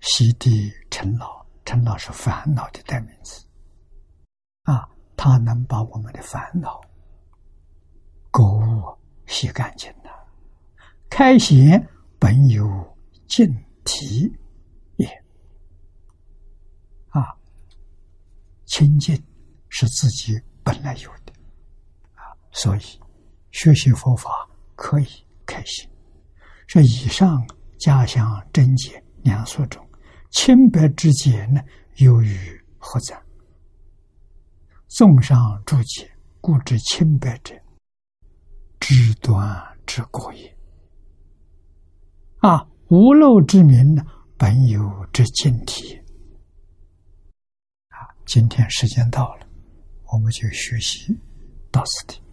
[SPEAKER 1] 洗涤尘劳。尘劳是烦恼的代名词啊，他能把我们的烦恼、购物洗干净的。开显本有净体也啊，清净是自己本来有的啊，所以学习佛法可以开心。这以上家乡真解两所中。清白之节呢，由于何在？纵上注解，故知清白者，知端之过也。啊，无漏之名呢，本有之净体。啊，今天时间到了，我们就学习到此地。